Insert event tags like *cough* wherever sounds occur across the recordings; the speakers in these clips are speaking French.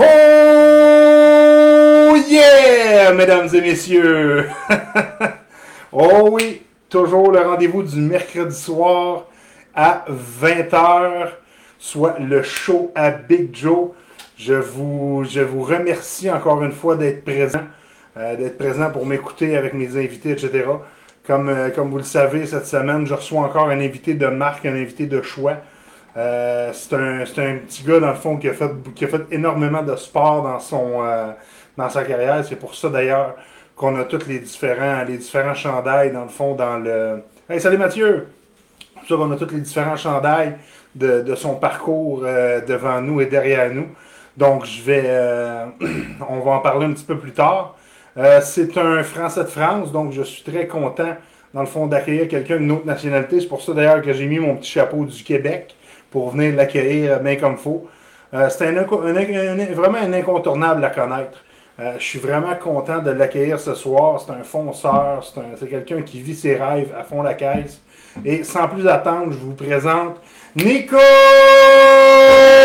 Oh yeah, mesdames et messieurs! *laughs* oh oui, toujours le rendez-vous du mercredi soir à 20h, soit le show à Big Joe. Je vous, remercie encore une fois d'être présent, euh, d'être présent pour m'écouter avec mes invités, etc. Comme, euh, comme vous le savez, cette semaine, je reçois encore un invité de marque, un invité de choix. Euh, c'est un, un, petit gars, dans le fond, qui a fait, qui a fait énormément de sport dans, son, euh, dans sa carrière. C'est pour ça, d'ailleurs, qu'on a tous les différents, les différents chandails, dans le fond, dans le... Hey, salut Mathieu! C'est pour ça qu'on a tous les différents chandails de, de son parcours euh, devant nous et derrière nous. Donc, je vais... euh, *clears throat* on va en parler un petit peu plus tard. Euh, c'est un Français de France, donc je suis très content, dans le fond, d'accueillir quelqu'un d'une autre nationalité. C'est pour ça, d'ailleurs, que j'ai mis mon petit chapeau du Québec pour venir l'accueillir bien comme il faut. Euh, c'est un, inco- un- un- un- vraiment un incontournable à connaître. Euh, je suis vraiment content de l'accueillir ce soir. C'est un fonceur, c'est un- c'est quelqu'un qui vit ses rêves à fond la caisse. Et sans plus attendre, je vous présente Nico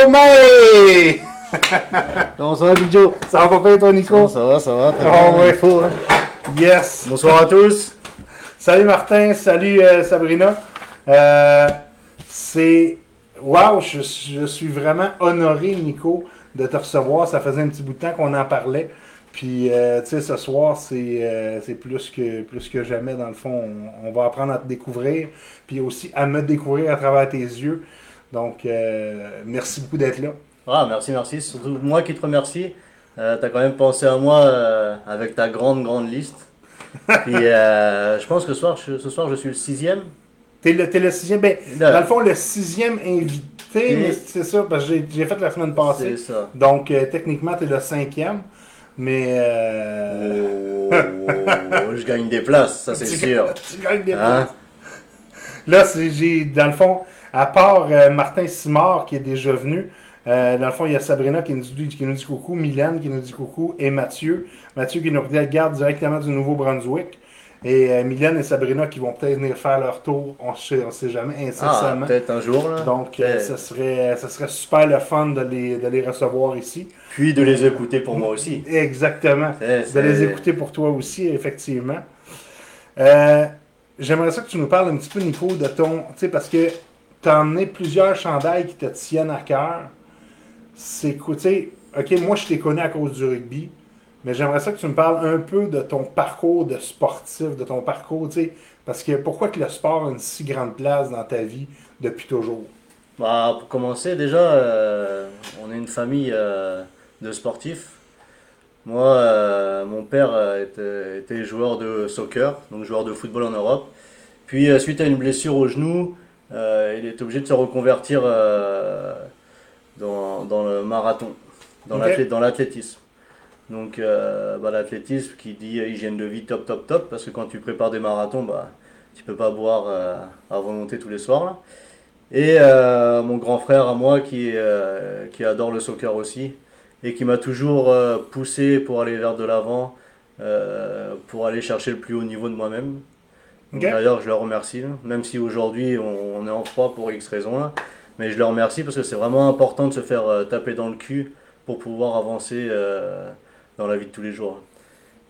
May! Comment ça va, Ça va pas bien, toi, Nico? Ça va, ça va. très Oh, bien, ouais. faut, hein. Yes! Bonsoir à tous. Salut Martin, salut euh, Sabrina. Euh, c'est. Waouh, je, je suis vraiment honoré, Nico, de te recevoir. Ça faisait un petit bout de temps qu'on en parlait. Puis, euh, tu sais, ce soir, c'est euh, c'est plus, que, plus que jamais, dans le fond. On, on va apprendre à te découvrir, puis aussi à me découvrir à travers tes yeux. Donc, euh, merci beaucoup d'être là. Ah, merci, merci. Surtout moi qui te remercie. Euh, T'as quand même pensé à moi avec ta grande, grande liste. *laughs* Puis euh, je pense que ce soir, je, ce soir, je suis le sixième. T'es le, t'es le sixième. Ben, dans le fond, le sixième invité, mais c'est ça, parce que j'ai j'ai fait la semaine passée. C'est ça. Donc, euh, techniquement, tu es le cinquième. Mais. Euh... Oh, je gagne des places, ça c'est *laughs* tu- sûr. tu gagnes des Hein? places. Là, c'est- j'ai, dans le fond, à part euh, Martin Simard qui est déjà venu, euh, dans le fond, il y a Sabrina qui nous, dit, qui nous dit coucou, Mylène qui nous dit coucou, et Mathieu. Mathieu qui nous regarde directement du Nouveau-Brunswick. Et euh, Mylène et Sabrina qui vont peut-être venir faire leur tour, on ne sait, jamais, Ah, incessamment. peut-être un jour là. Donc, euh, ça, serait, ça serait super le fun de les, de les recevoir ici. Puis de les écouter pour moi aussi. Exactement. De les écouter pour toi aussi, effectivement. Euh, J'aimerais ça que tu nous parles un petit peu, Nico, de ton. Tu sais, parce que tu as emmené plusieurs chandails qui te tiennent à cœur. C'est tu sais, ok, moi je t'ai connu à cause du rugby, mais j'aimerais ça que tu me parles un peu de ton parcours de sportif, de ton parcours, tu sais, parce que pourquoi que le sport a une si grande place dans ta vie depuis toujours? Bah, pour commencer, déjà, euh, on est une famille euh, de sportifs. Moi, euh, mon père était, était joueur de soccer, donc joueur de football en Europe. Puis, suite à une blessure au genou, il est obligé de se reconvertir dans, dans le marathon, dans l'athlétisme. Donc, euh, bah, l'athlétisme qui dit euh, hygiène de vie top, top, top, parce que quand tu prépares des marathons, bah, tu peux pas boire euh, à volonté tous les soirs. là. Et euh, mon grand frère à moi qui, qui adore le soccer aussi et qui m'a toujours poussé pour aller vers de l'avant, pour aller chercher le plus haut niveau de moi-même. D'ailleurs, je le remercie, là. même si aujourd'hui on, on est en froid pour X raisons, là. mais je le remercie parce que c'est vraiment important de se faire taper dans le cul pour pouvoir avancer dans la vie de tous les jours.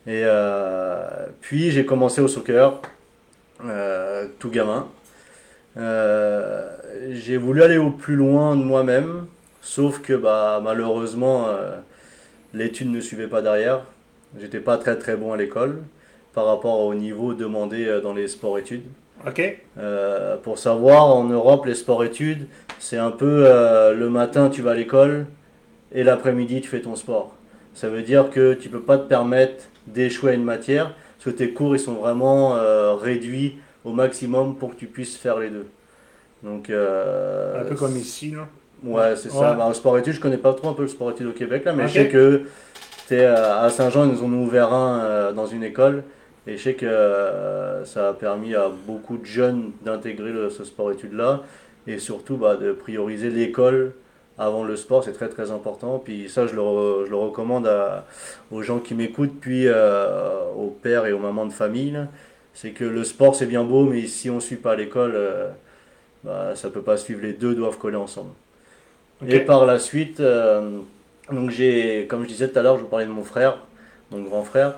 Et euh, puis j'ai commencé au soccer, euh, tout gamin. Euh, j'ai voulu aller au plus loin de moi-même, sauf que bah, malheureusement, l'étude ne suivait pas derrière. J'étais pas très très bon à l'école par rapport au niveau demandé dans les sports-études. OK? Euh, pour savoir, en Europe, les sports-études, c'est un peu euh, le matin tu vas à l'école et l'après-midi tu fais ton sport. Ça veut dire que tu peux pas te permettre d'échouer à une matière parce que tes cours ils sont vraiment euh, réduits au maximum pour que tu puisses faire les deux. Donc, euh, Un peu comme ici, là. Ouais, c'est ça. Bah, le sport études, je connais pas trop un peu le sport études au Québec, là, mais je sais que euh, à Saint-Jean, ils nous ont ouvert un dans une école. Et je sais que ça a permis à beaucoup de jeunes d'intégrer ce sport études-là. Et surtout bah, de prioriser l'école avant le sport, c'est très très important. Puis ça, je le, je le recommande à- aux gens qui m'écoutent, puis euh, aux pères et aux mamans de famille. C'est que le sport, c'est bien beau, mais si on ne suit pas à l'école, euh, bah, ça peut pas suivre. Les deux doivent coller ensemble. Et par la suite, euh, Donc j'ai, comme je disais tout à l'heure, je vous parlais de mon frère, mon grand frère.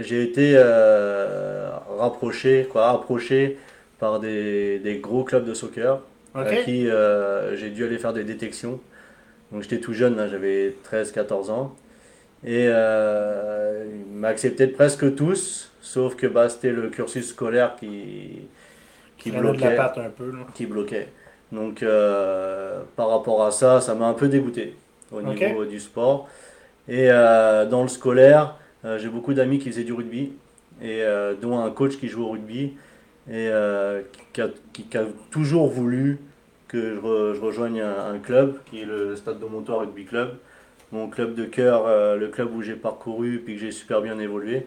J'ai été rapproché, quoi, approché par des, des gros clubs de soccer OK? à qui euh, j'ai dû aller faire des détections. Donc j'étais tout jeune, là, j'avais 13-14 ans. Et euh, il m'a accepté de presque tous, sauf que bah, c'était le cursus scolaire qui, qui la bloquait patte un peu. Là. qui bloquait. Donc euh, par rapport à ça, ça m'a un peu dégoûté au niveau du sport. Et euh, dans le scolaire, euh, j'ai beaucoup d'amis qui faisaient du rugby, et euh, dont un coach qui joue au rugby, et euh, qui, a, qui- qui a toujours voulu que je, re- je rejoigne un, un club, qui est le Stade de Montois Rugby Club. Mon club de cœur, euh, le club où j'ai parcouru puis que j'ai super bien évolué.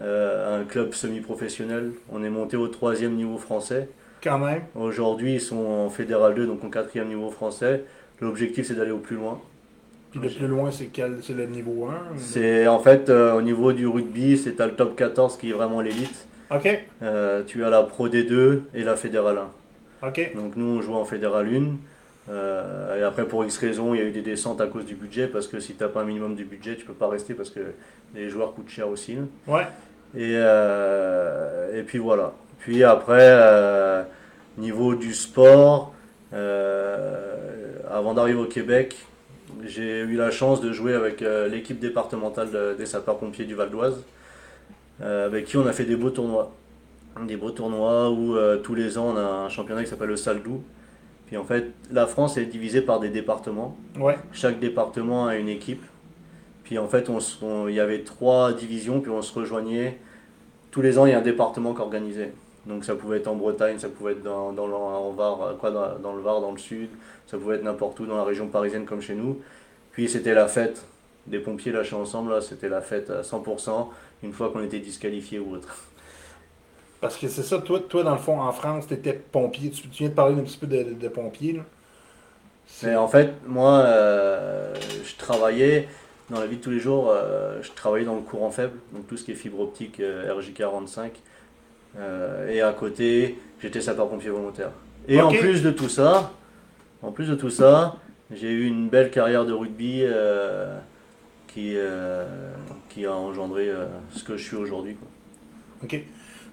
Euh, un club semi-professionnel. On est monté au troisième niveau français. Quand même. Aujourd'hui, ils sont en Fédéral 2, donc en quatrième niveau français. L'objectif, c'est d'aller au plus loin. Puis le plus loin, c'est quel C'est le niveau 1 C'est en fait euh, au niveau du rugby, c'est à le top 14 qui est vraiment l'élite. OK. Euh, tu as la Pro D2 et la Fédéral 1. OK. Donc nous, on joue en Fédéral 1. Euh, et après, pour X raisons, il y a eu des descentes à cause du budget, parce que si tu n'as pas un minimum du budget, tu peux pas rester parce que les joueurs coûtent cher aussi. Ouais. Et, euh, et puis voilà. Puis après, niveau du sport, avant d'arriver au Québec, j'ai eu la chance de jouer avec l'équipe départementale de- des sapeurs-pompiers du Val d'Oise, avec qui on a fait des beaux tournois. Des beaux tournois où euh, tous les ans on a un championnat qui s'appelle le Saldou. Puis en fait, la France est divisée par des départements. Ouais. Chaque département a une équipe. Puis en fait, il y avait trois divisions, puis on se rejoignait. Tous les ans, il y a un département qui organisait. Donc ça pouvait être en Bretagne, ça pouvait être dans, dans le, en Var, euh, quoi, dans, dans le Var, dans le sud, ça pouvait être n'importe où dans la région parisienne comme chez nous. Puis c'était la fête des pompiers lâchés ensemble, là, c'était la fête à 100%, une fois qu'on était disqualifié ou autre. Parce que c'est ça, toi, toi, dans le fond, en France, tu étais pompier. Tu, tu viens de parler un petit peu de, de, de pompier. Là. C'est- Mais en fait, moi, euh, je travaillais dans la vie de tous les jours, euh, je travaillais dans le courant faible, donc tout ce qui est fibre optique euh, RJ45. Euh, et à côté, j'étais sapeur-pompier volontaire. Et en plus de tout ça, en plus de tout ça, j'ai eu une belle carrière de rugby qui, euh, qui a engendré euh, ce que je suis aujourd'hui. OK.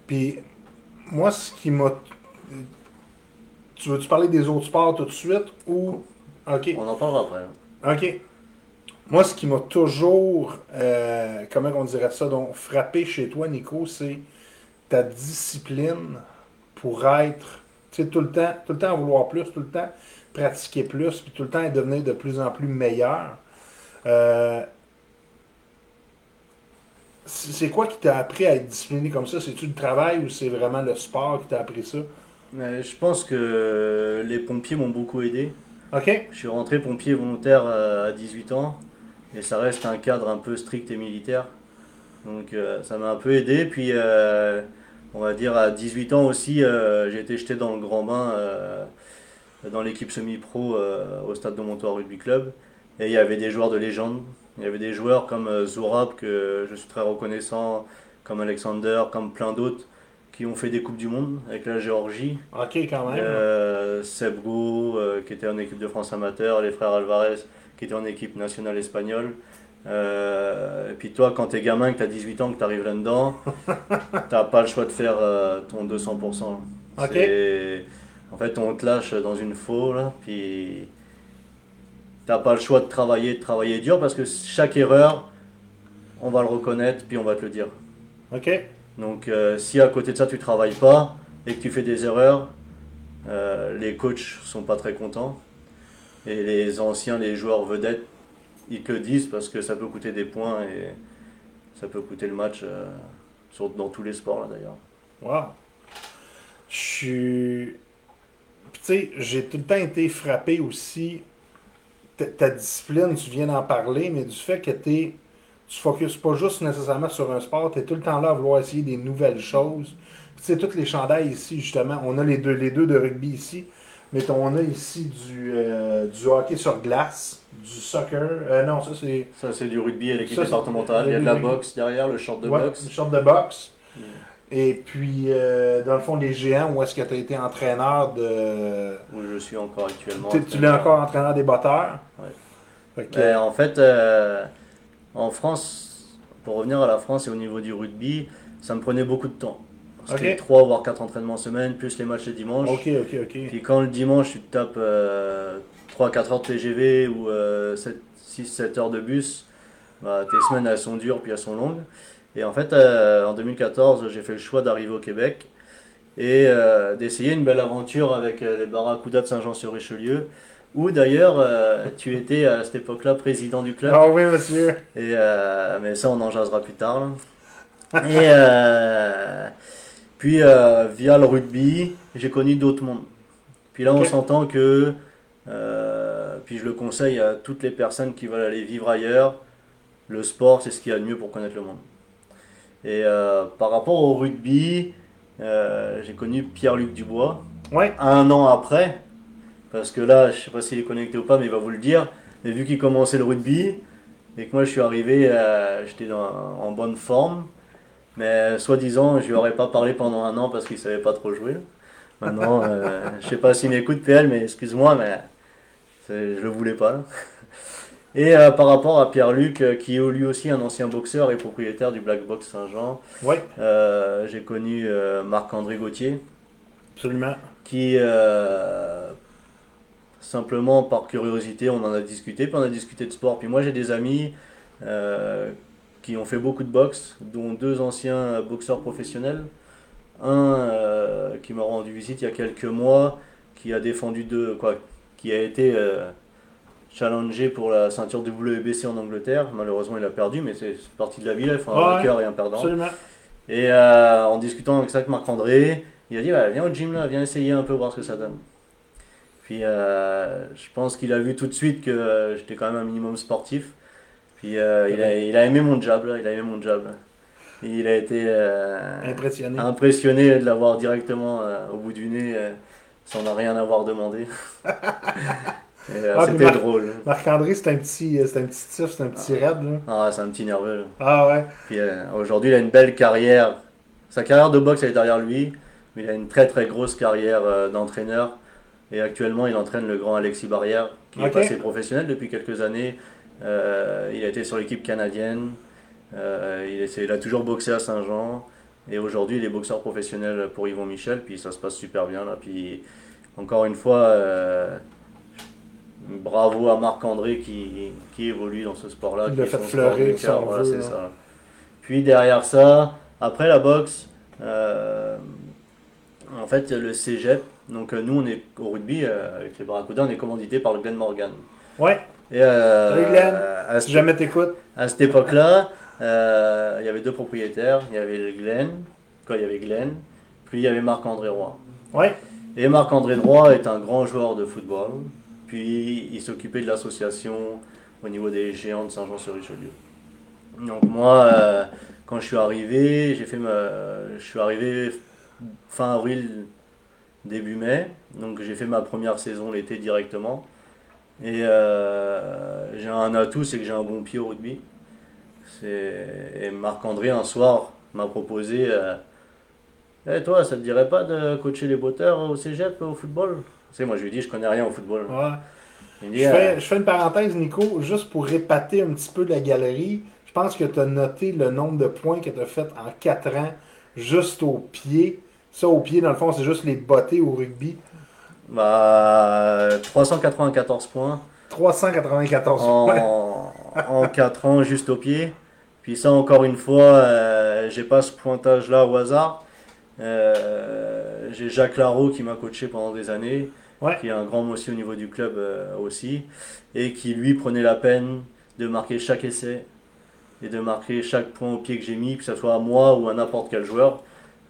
Puis, moi, ce qui m'a. Tu veux-tu parler des autres sports tout de suite ou? OK. On en parlera après. hein. OK. Moi, ce qui m'a toujours, euh, comment on dirait ça, donc frappé chez toi, Nico, c'est ta discipline pour être, tu sais, tout le temps, tout le temps vouloir plus, tout le temps pratiquer plus, puis tout le temps devenir de plus en plus meilleur. Euh, c'est quoi qui t'a appris à être discipliné comme ça? C'est-tu le travail ou c'est vraiment le sport qui t'a appris ça? Je pense que les pompiers m'ont beaucoup aidé. OK? Je suis rentré pompier volontaire à 18 ans et ça reste un cadre un peu strict et militaire. Donc euh, ça m'a un peu aidé. Puis euh, on va dire à 18 ans aussi, euh, j'ai été jeté dans le grand bain dans l'équipe semi-pro au stade de Montois Rugby Club. Et il y avait des joueurs de légende. Il y avait des joueurs comme euh, Zourab, que je suis très reconnaissant, comme Alexander, comme plein d'autres, qui ont fait des Coupes du Monde avec la Géorgie. OK, quand même. Euh, Seb Go, euh, qui était en équipe de France amateur, les frères Alvarez, qui étaient en équipe nationale espagnole. Euh, et puis toi, quand t'es gamin, que t'as 18 ans, que t'arrives là-dedans, *laughs* t'as pas le choix de faire ton 200%. Ok. En fait, on te lâche dans une faux, là, puis t'as pas le choix de travailler, de travailler dur, parce que chaque erreur, on va le reconnaître, puis on va te le dire. OK? Donc euh, si à côté de ça tu travailles pas et que tu fais des erreurs, euh, les coachs sont pas très contents. Et les anciens, les joueurs vedettes, ils te le disent parce que ça peut coûter des points et ça peut coûter le match euh, sur- dans tous les sports là d'ailleurs. Wow. Je suis. Tu sais, j'ai tout le temps été frappé aussi. Ta, ta discipline, tu viens d'en parler, mais du fait que tu focuses pas juste nécessairement sur un sport, tu es tout le temps là à vouloir essayer des nouvelles choses. Puis, Tu sais, toutes les chandails ici, justement, on a les deux, les deux de rugby ici, mais on a ici du, euh, du hockey sur glace, du soccer. Euh, non, ça c'est. Ça c'est du rugby à l'équipe départementale. Il y a de la boxe derrière, le short de Ouais, boxe. une sorte de boxe. Mm. Et puis, euh, dans le fond, les géants, où est-ce que tu as été entraîneur de. Où je suis encore actuellement. Tu, tu l'es encore entraîneur des batteurs. Ouais. Ben, en fait, euh, en France, pour revenir à la France et au niveau du rugby, ça me prenait beaucoup de temps. C'était Ok. 3 voire 4 entraînements semaine, plus les matchs les dimanches. ok, ok, ok. Puis quand le dimanche, tu te tapes 3-4 heures de TGV ou 6-7 heures de bus, bah, tes semaines elles sont dures puis elles sont longues. Et en fait, euh, en 2014, j'ai fait le choix d'arriver au Québec et euh, d'essayer une belle aventure avec euh, les Barracudas de Saint-Jean-sur-Richelieu, où d'ailleurs tu étais à cette époque-là président du club. Ah oui, monsieur. Et, mais ça, on en jasera plus tard. là. Et puis, via le rugby, j'ai connu d'autres mondes. Puis là, on s'entend que, puis je le conseille à toutes les personnes qui veulent aller vivre ailleurs, le sport, c'est ce qu'il y a de mieux pour connaître le monde. Et euh, par rapport au rugby, euh, j'ai connu Pierre-Luc Dubois, Ouais. un an après, parce que là, je sais pas s'il est connecté ou pas, mais il va vous le dire. Mais vu qu'il commençait le rugby, et que moi je suis arrivé, euh, j'étais en bonne forme, mais soi-disant, je lui aurais pas parlé pendant un an parce qu'il savait pas trop jouer. Maintenant, euh, je sais pas s'il m'écoute PL, mais excuse-moi, mais je le voulais pas. là. Et euh, par rapport à Pierre-Luc, euh, qui est lui aussi un ancien boxeur et propriétaire du Black Box Saint-Jean, Ouais, euh, j'ai connu Marc-André Gauthier. Absolument. qui simplement par curiosité on en a discuté puis on a discuté de sport. Puis moi j'ai des amis qui ont fait beaucoup de boxe dont deux anciens boxeurs professionnels. Un qui m'a rendu visite il y a quelques mois qui a défendu deux quoi qui a été challengé pour la ceinture WBC en Angleterre malheureusement il a perdu mais c'est partie de la vie il faut un Ouais, vainqueur et un perdant Absolument. et euh, en discutant avec ça avec Marc-André, il a dit Viens au gym là, viens essayer un peu, voir ce que ça donne. Puis euh, je pense qu'il a vu tout de suite que euh, j'étais quand même un minimum sportif. Puis il, a, il a aimé mon job, là, il a aimé mon là. Et il a été Impressionné. impressionné de l'avoir directement au bout du nez sans rien avoir demandé. *laughs* Euh, Ah, C'était Marc- drôle. Marc-André, c'est un petit, euh, c'est un petit tif, c'est un petit raide, là. Ah, c'est un petit nerveux. là. Ah ouais. Puis euh, aujourd'hui, il a une belle carrière. Sa carrière de boxe, elle est derrière lui, mais il a une très très grosse carrière euh, d'entraîneur. Et actuellement, il entraîne le grand Alexis Barrière, qui est passé professionnel depuis quelques années. Euh, il a été sur l'équipe canadienne. Il, il a toujours boxé à Saint-Jean. Et aujourd'hui, il est boxeur professionnel pour Yvon Michel. Puis ça se passe super bien. Là. Puis encore une fois, bravo à Marc-André qui, qui évolue dans ce sport-là. Il qui est fait fleurir, voilà, c'est ça. Puis derrière ça, après la boxe, euh, en fait, le cégep. Donc euh, nous, on est au rugby euh, avec les Barracudas, on est commandité par le Glenn Morgan. Ouais. Et euh, Salut, Glenn. à, Si jamais t'écoutes. à cette époque-là, il y avait deux propriétaires. Il y avait le Glenn, quoi, il y avait Glenn, puis il y avait Marc-André Roy. Ouais. Et Marc-André Droit est un grand joueur de football. Puis il s'occupait de l'association au niveau des géants de Saint-Jean-sur-Richelieu. Donc moi, euh, quand je suis arrivé, j'ai fait ma, je suis arrivé fin avril, début mai. Donc j'ai fait ma première saison l'été directement. Et euh, j'ai un atout, c'est que j'ai un bon pied au rugby. Et Marc-André, un soir, m'a proposé euh, eh, toi, ça te dirait pas de coacher les botteurs au cégep, au football? Sais, moi, je lui dis, je connais rien au football. Ouais. Il me dit, Je euh, fais, je fais une parenthèse, Nico, juste pour répater un petit peu la galerie. Je pense que tu as noté le nombre de points que tu as fait en 4 ans, juste au pied. Ça, au pied, dans le fond, c'est juste les bottées au rugby. bah, 394 points 394 points. *laughs* en, en 4 ans, juste au pied. Puis ça, encore une fois, euh, j'ai pas ce pointage-là au hasard. Euh, j'ai Jacques Larreau qui m'a coaché pendant des années, Ouais. qui est un grand monsieur au niveau du club euh, aussi, et qui lui prenait la peine de marquer chaque essai et de marquer chaque point au pied que j'ai mis, que ce soit à moi ou à n'importe quel joueur.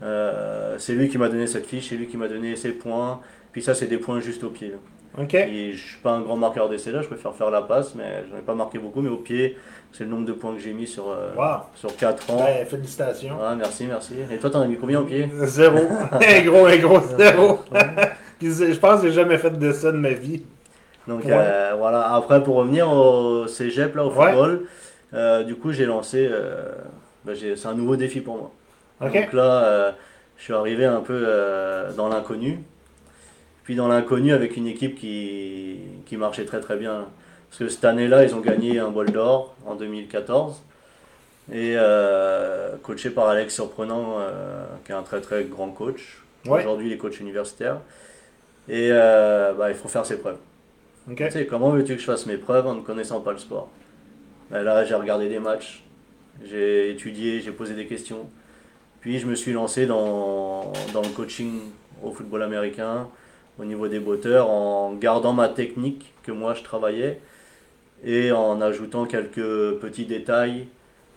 Euh, c'est lui qui m'a donné cette fiche, c'est lui qui m'a donné ces points. Puis ça, c'est des points juste au pied. là. OK. Et je suis pas un grand marqueur d'essai là, je préfère faire la passe, mais j'en ai pas marqué beaucoup. Mais au pied, c'est le nombre de points que j'ai mis sur, euh, Wow. sur 4 ans. Félicitations. Ouais, merci, merci. Et toi, t'en as mis combien au pied? Zéro. un *laughs* gros, un gros zéro. Je pense que j'ai jamais fait de ça de ma vie. Donc Ouais. euh, voilà, après pour revenir au cégep, là, au Ouais. football, euh, du coup j'ai lancé, euh, bah, c'est un nouveau défi pour moi. Donc là, je suis arrivé un peu dans l'inconnu. Puis dans l'inconnu avec une équipe qui, qui marchait très très bien. Parce que cette année-là, ils ont gagné un bol d'or en 2014. Et coaché par Alex Surprenant, qui est un très très grand coach. Ouais. Aujourd'hui, il est coach universitaire. Et euh, bah, il faut faire ses preuves. Tu sais, comment veux-tu que je fasse mes preuves en ne connaissant pas le sport? Ben Là, j'ai regardé des matchs, j'ai étudié, j'ai posé des questions. Puis je me suis lancé dans, dans le coaching au football américain, au niveau des botteurs, en gardant ma technique que moi je travaillais et en ajoutant quelques petits détails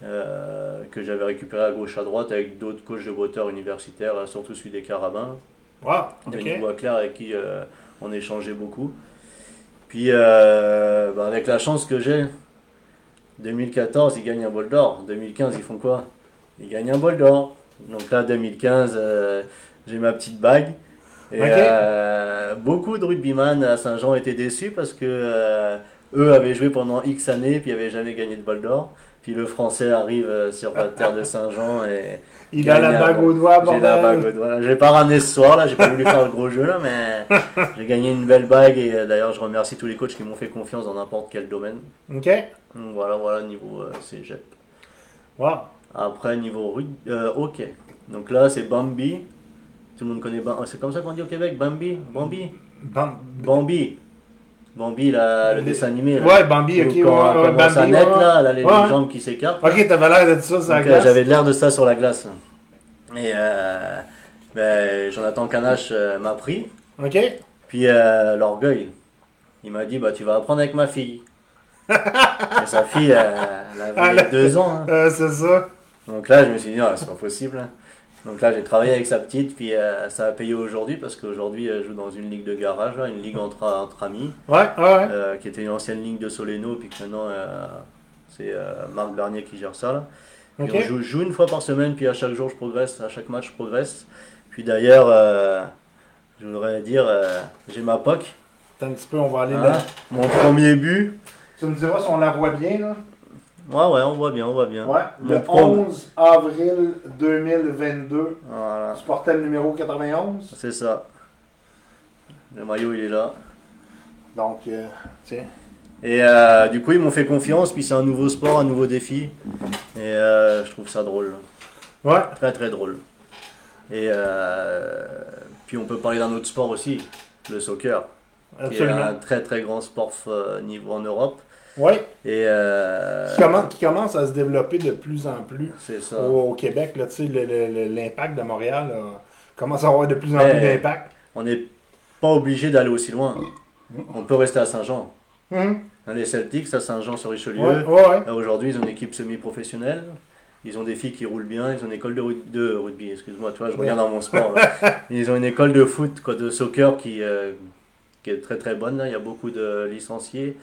euh, que j'avais récupérés à gauche à droite avec d'autres coachs de botteurs universitaires, surtout celui des Carabins. Wow. Denis OK. Boisclair avec qui euh, on échangeait beaucoup. Puis euh, bah, avec la chance que j'ai, 2014 ils gagnent un bol d'or, 2015 ils font quoi? Ils gagnent un bol d'or. Donc là 2015 euh, j'ai ma petite bague. Et euh, beaucoup de rugbyman à Saint-Jean étaient déçus parce que eux avaient joué pendant X années puis n'avaient jamais gagné de bol d'or. Puis le français arrive euh, sur la terre de Saint-Jean et Il a la bague au doigt, j'ai la bague au doigt. Je l'ai pas ramené ce soir là, j'ai pas voulu faire le gros jeu là, mais *laughs* j'ai gagné une belle bague et euh, d'ailleurs je remercie tous les coachs qui m'ont fait confiance dans n'importe quel domaine. OK. Donc voilà, voilà niveau euh, cégep. Wow. Après niveau rugby, euh, hockey. Donc là c'est Bambi. Tout le monde connaît Bambi. C'est comme ça qu'on dit au Québec, Bambi, Bambi, Bam- Bambi. Bambi, le dessin animé. là. Ouais, Bambi, ok. Où quand ouais, ouais, à Bambi, naître ouais. là, là, les Ouais. jambes qui s'écartent. Ok, t'avais l'air de ça sur la Donc, euh, glace. J'avais l'air de ça sur la glace. Et euh, ben, Jonathan Canache euh, m'a pris. Ok. Puis euh, l'orgueil, il m'a dit bah tu vas apprendre avec ma fille. *laughs* Et sa fille, elle avait Ah, deux ans. hein. C'est ça. Donc là je me suis dit non c'est pas possible. Hein. Donc là j'ai travaillé avec sa petite, puis euh, ça a payé aujourd'hui parce qu'aujourd'hui elle joue dans une ligue de garage, là, une ligue entre, entre amis, Ouais, ouais, ouais. euh, qui était une ancienne ligue de Soleno, puis que maintenant euh, c'est euh, Marc Bernier qui gère ça. Là. Puis Ok. on joue, je joue une fois par semaine, puis à chaque jour je progresse, à chaque match je progresse. Puis d'ailleurs, euh, je voudrais dire, euh, j'ai ma POC. Attends un petit peu, on va aller Hein, là. Mon premier but. Tu me diras si on la voit bien, là. Ouais, ouais, on voit bien, on voit bien. Ouais. Le Mon pro- 11 avril 2022. Voilà, Tu portais le numéro 91. c'est ça. Le maillot, il est là. Donc, euh, tiens. Et euh, du coup, ils m'ont fait confiance, puis c'est un nouveau sport, un nouveau défi. Et euh, je trouve ça drôle. Ouais. Très, très drôle. Et euh, puis on peut parler d'un autre sport aussi, le soccer. Qui est un très, très grand sport euh, niveau en Europe. Ouais. Et euh, Qui, commence, qui commence à se développer de plus en plus c'est ça. au, au Québec. L'impact de Montréal là, commence à avoir de plus en plus d'impact. On n'est pas obligé d'aller aussi loin. On peut rester à Saint-Jean. Hum. Les Celtics à Saint-Jean-sur-Richelieu. Ouais, ouais, Aujourd'hui, ils ont une équipe semi-professionnelle. Ils ont des filles qui roulent bien. Ils ont une école de, de rugby. Excuse-moi, tu vois, je reviens dans mon sport. là. *laughs* Ils ont une école de foot, quoi, de soccer qui, euh, qui est très très bonne. là. Il y a beaucoup de licenciés.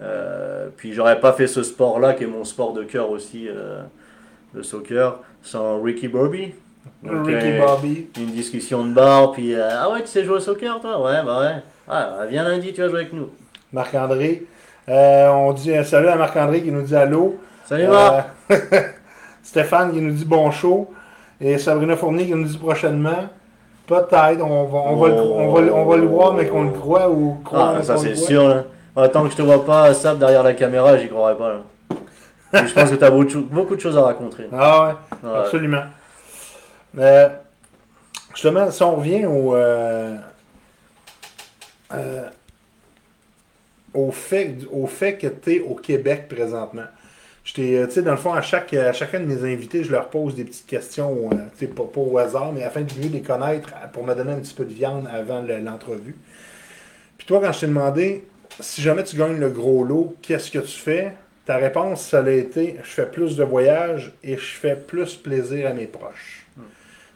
Euh, puis j'aurais pas fait ce sport-là, qui est mon sport de cœur aussi, euh, le soccer, sans Ricky Bobby. Donc, Ricky euh, Bobby. une discussion de bar, puis euh, ah ouais, tu sais jouer au soccer toi Ouais, bah ouais. Ah, bah, viens lundi, tu vas jouer avec nous. Marc-André. Euh, on dit un salut à Marc-André qui nous dit allô. Salut Marc Euh, *laughs* Stéphane qui nous dit bon show. Et Sabrina Fournier qui nous dit prochainement. Peut-être, on va, on, va le, on, va, on va le voir, mais qu'on le croit ou croire Ah, ça c'est croit. sûr. Là. Tant que je te vois pas, Sab, derrière la caméra, j'y croirais pas. Là. Je pense que tu as beaucoup, de choses à raconter. Ah ouais, Ouais. absolument. Euh, justement, si on revient au, euh, euh, au, fait, au fait que tu es au Québec présentement. Je t'ai, tu sais, dans le fond, à, chaque, à chacun de mes invités, je leur pose des petites questions, euh, tu sais, pas, pas au hasard, mais afin de mieux les connaître, pour me donner un petit peu de viande avant le- l'entrevue. Puis toi, quand je t'ai demandé, si jamais tu gagnes le gros lot, qu'est-ce que tu fais? Ta réponse, ça a été, je fais plus de voyages et je fais plus plaisir à mes proches.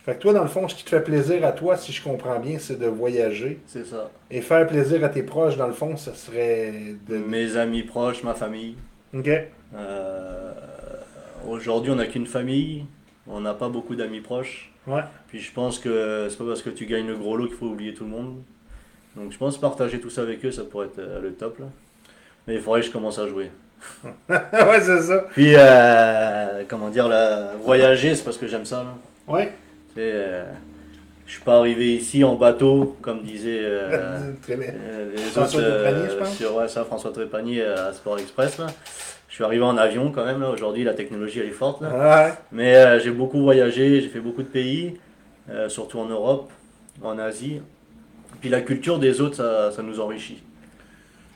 Fait que toi, dans le fond, ce qui te fait plaisir à toi, si je comprends bien, c'est de voyager. C'est ça. Et faire plaisir à tes proches, dans le fond, ce serait de... Mes amis proches, ma famille. OK? Euh, Aujourd'hui, on n'a qu'une famille. On n'a pas beaucoup d'amis proches. Ouais. Puis je pense que c'est pas parce que tu gagnes le gros lot qu'il faut oublier tout le monde. Donc je pense partager tout ça avec eux, ça pourrait être euh, le top. Là. Mais il faudrait que je commence à jouer. *laughs* ouais, c'est ça. Puis, euh, comment dire, là, voyager, c'est parce que j'aime ça. Là. Ouais. Tu sais, euh, Je suis pas arrivé ici en bateau, comme disait euh, *laughs* Très bien. les François autres, Trépanier, je pense. sur ouais, ça, François Trépanier à Sport Express. Là. Je suis arrivé en avion quand même. Aujourd'hui, la technologie elle est forte. Là. Ouais. Mais j'ai beaucoup voyagé, j'ai fait beaucoup de pays, surtout en Europe, en Asie. Puis la culture des autres, ça, ça nous enrichit.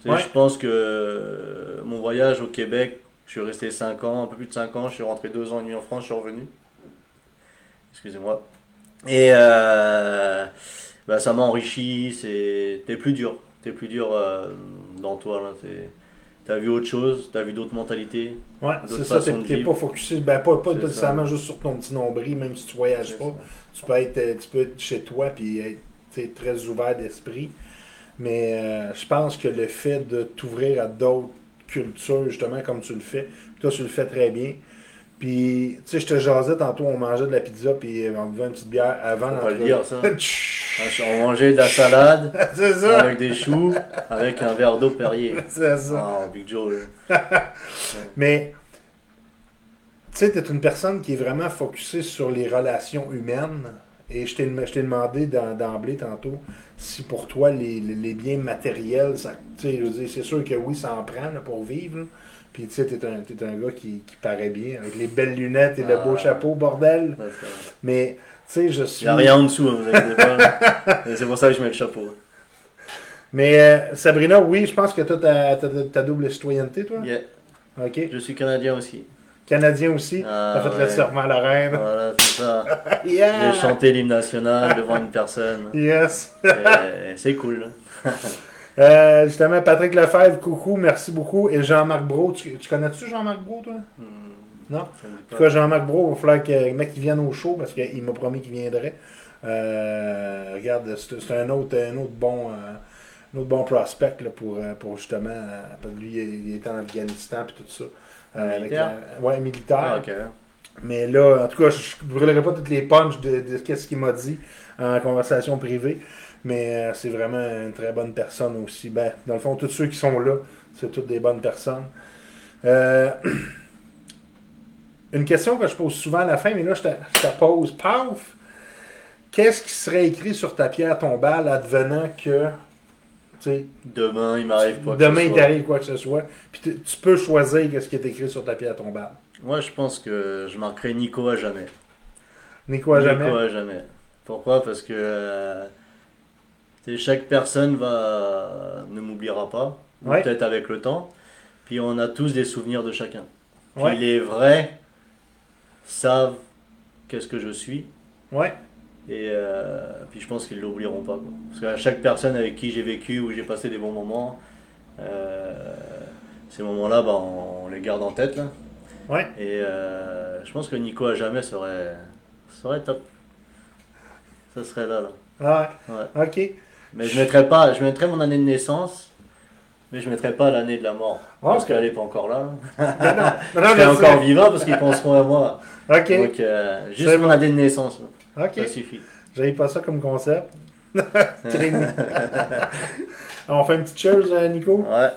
Ouais. Je pense que euh, mon voyage au Québec, je suis resté 5 ans, un peu plus de 5 ans, je suis rentré 2 ans et demi en France, je suis revenu. Excusez-moi. Et euh, bah, ça m'a enrichi, t'es plus dur, t'es plus dur euh, dans toi. Là. T'as vu autre chose, t'as vu d'autres mentalités. Ouais, c'est ça, t'es pas focusé, ben pas, pas nécessairement juste sur ton petit nombril, même si tu voyages pas. ça. Tu peux être, tu peux être chez toi puis être très ouvert d'esprit. Mais euh, je pense que le fait de t'ouvrir à d'autres cultures, justement, comme tu le fais, toi, tu le fais très bien. Puis, tu sais, je te jasais tantôt, on mangeait de la pizza, puis on buvait une petite bière avant. Faut pas le dire, ça. *laughs* On mangeait de la salade *laughs* c'est ça, avec des choux, avec un verre d'eau Perrier. *laughs* c'est ça. Ah, Big Joe. Mais, tu sais, tu es une personne qui est vraiment focusée sur les relations humaines. Et je t'ai demandé d'emblée tantôt si pour toi les, les- biens matériels, c'est sûr que oui, ça en prend là, pour vivre. là. Puis tu sais, t'es un, t'es un gars qui, qui paraît bien, avec les belles lunettes et le beau Ah. chapeau, bordel. Mais, tu sais, je suis... Il n'y a rien en dessous, hein, vous inquiétez pas. C'est pour ça que je mets le chapeau. Mais euh, Sabrina, oui, je pense que toi, t'as ta, ta double citoyenneté, toi? Yeah. OK. Je suis canadien aussi. Canadien aussi. Ah, T'as fait le ouais. serment à la reine. Voilà, c'est ça. *laughs* Yeah! J'ai chanté l'hymne national devant une personne. Yes! Et C'est cool. *laughs* Euh, justement, Patrick Lefebvre, coucou, merci beaucoup. Et Jean-Marc Brault, tu, tu connais-tu Jean-Marc Brault, toi? Hmm, Non? En tout cas, Jean-Marc Brault, il va falloir que le mec vienne au show parce qu'il m'a promis qu'il viendrait. Euh, regarde, c'est un autre, un autre bon. euh, un autre bon prospect là, pour, pour justement. lui, il était en Afghanistan et tout ça. Euh, Militaire? la- ouais, militaire. Ah. Mais là, en tout cas, je ne brûlerai pas toutes les punches de, de ce qu'il m'a dit en conversation privée. Mais euh, c'est vraiment une très bonne personne aussi. Ben, dans le fond, tous ceux qui sont là, c'est toutes des bonnes personnes. Euh, *clears throat* une question que je pose souvent à la fin, mais là, je te, je te pose. Paf! Qu'est-ce qui serait écrit sur ta pierre tombale advenant que. Sais, Demain, il m'arrive quoi que demain, ce il soit. t'arrive quoi que ce soit. Puis tu, peux choisir ce qui est écrit sur ta pierre tombale. Moi, je pense que je marquerai Nico à jamais. Nico à jamais? Nico à jamais. Pourquoi? Parce que euh, chaque personne va ne m'oubliera pas, Ouais. peut-être avec le temps. Puis on a tous des souvenirs de chacun. Puis Ouais. les vrais savent qu'est-ce que je suis. Ouais. Et euh, puis je pense qu'ils ne l'oublieront pas. quoi. Parce qu'à chaque personne avec qui j'ai vécu, où j'ai passé des bons moments, euh, ces moments-là, bah, on, les garde en tête. Là. Ouais. Et euh, je pense que Nico à jamais serait, serait top. Ça serait là. là. Ah Ouais. ouais. OK. Mais je mettrais pas, je mettrais mon année de naissance, mais je mettrais pas l'année de la mort. parce qu'elle n'est pas encore là. Non, non, Je *laughs* encore vivant parce qu'ils penseront à moi. OK. Donc juste mon année de naissance, là. OK. ça suffit. J'avais pas ça comme concept. *laughs* On fait une petite chose, euh, Nico. Ouais.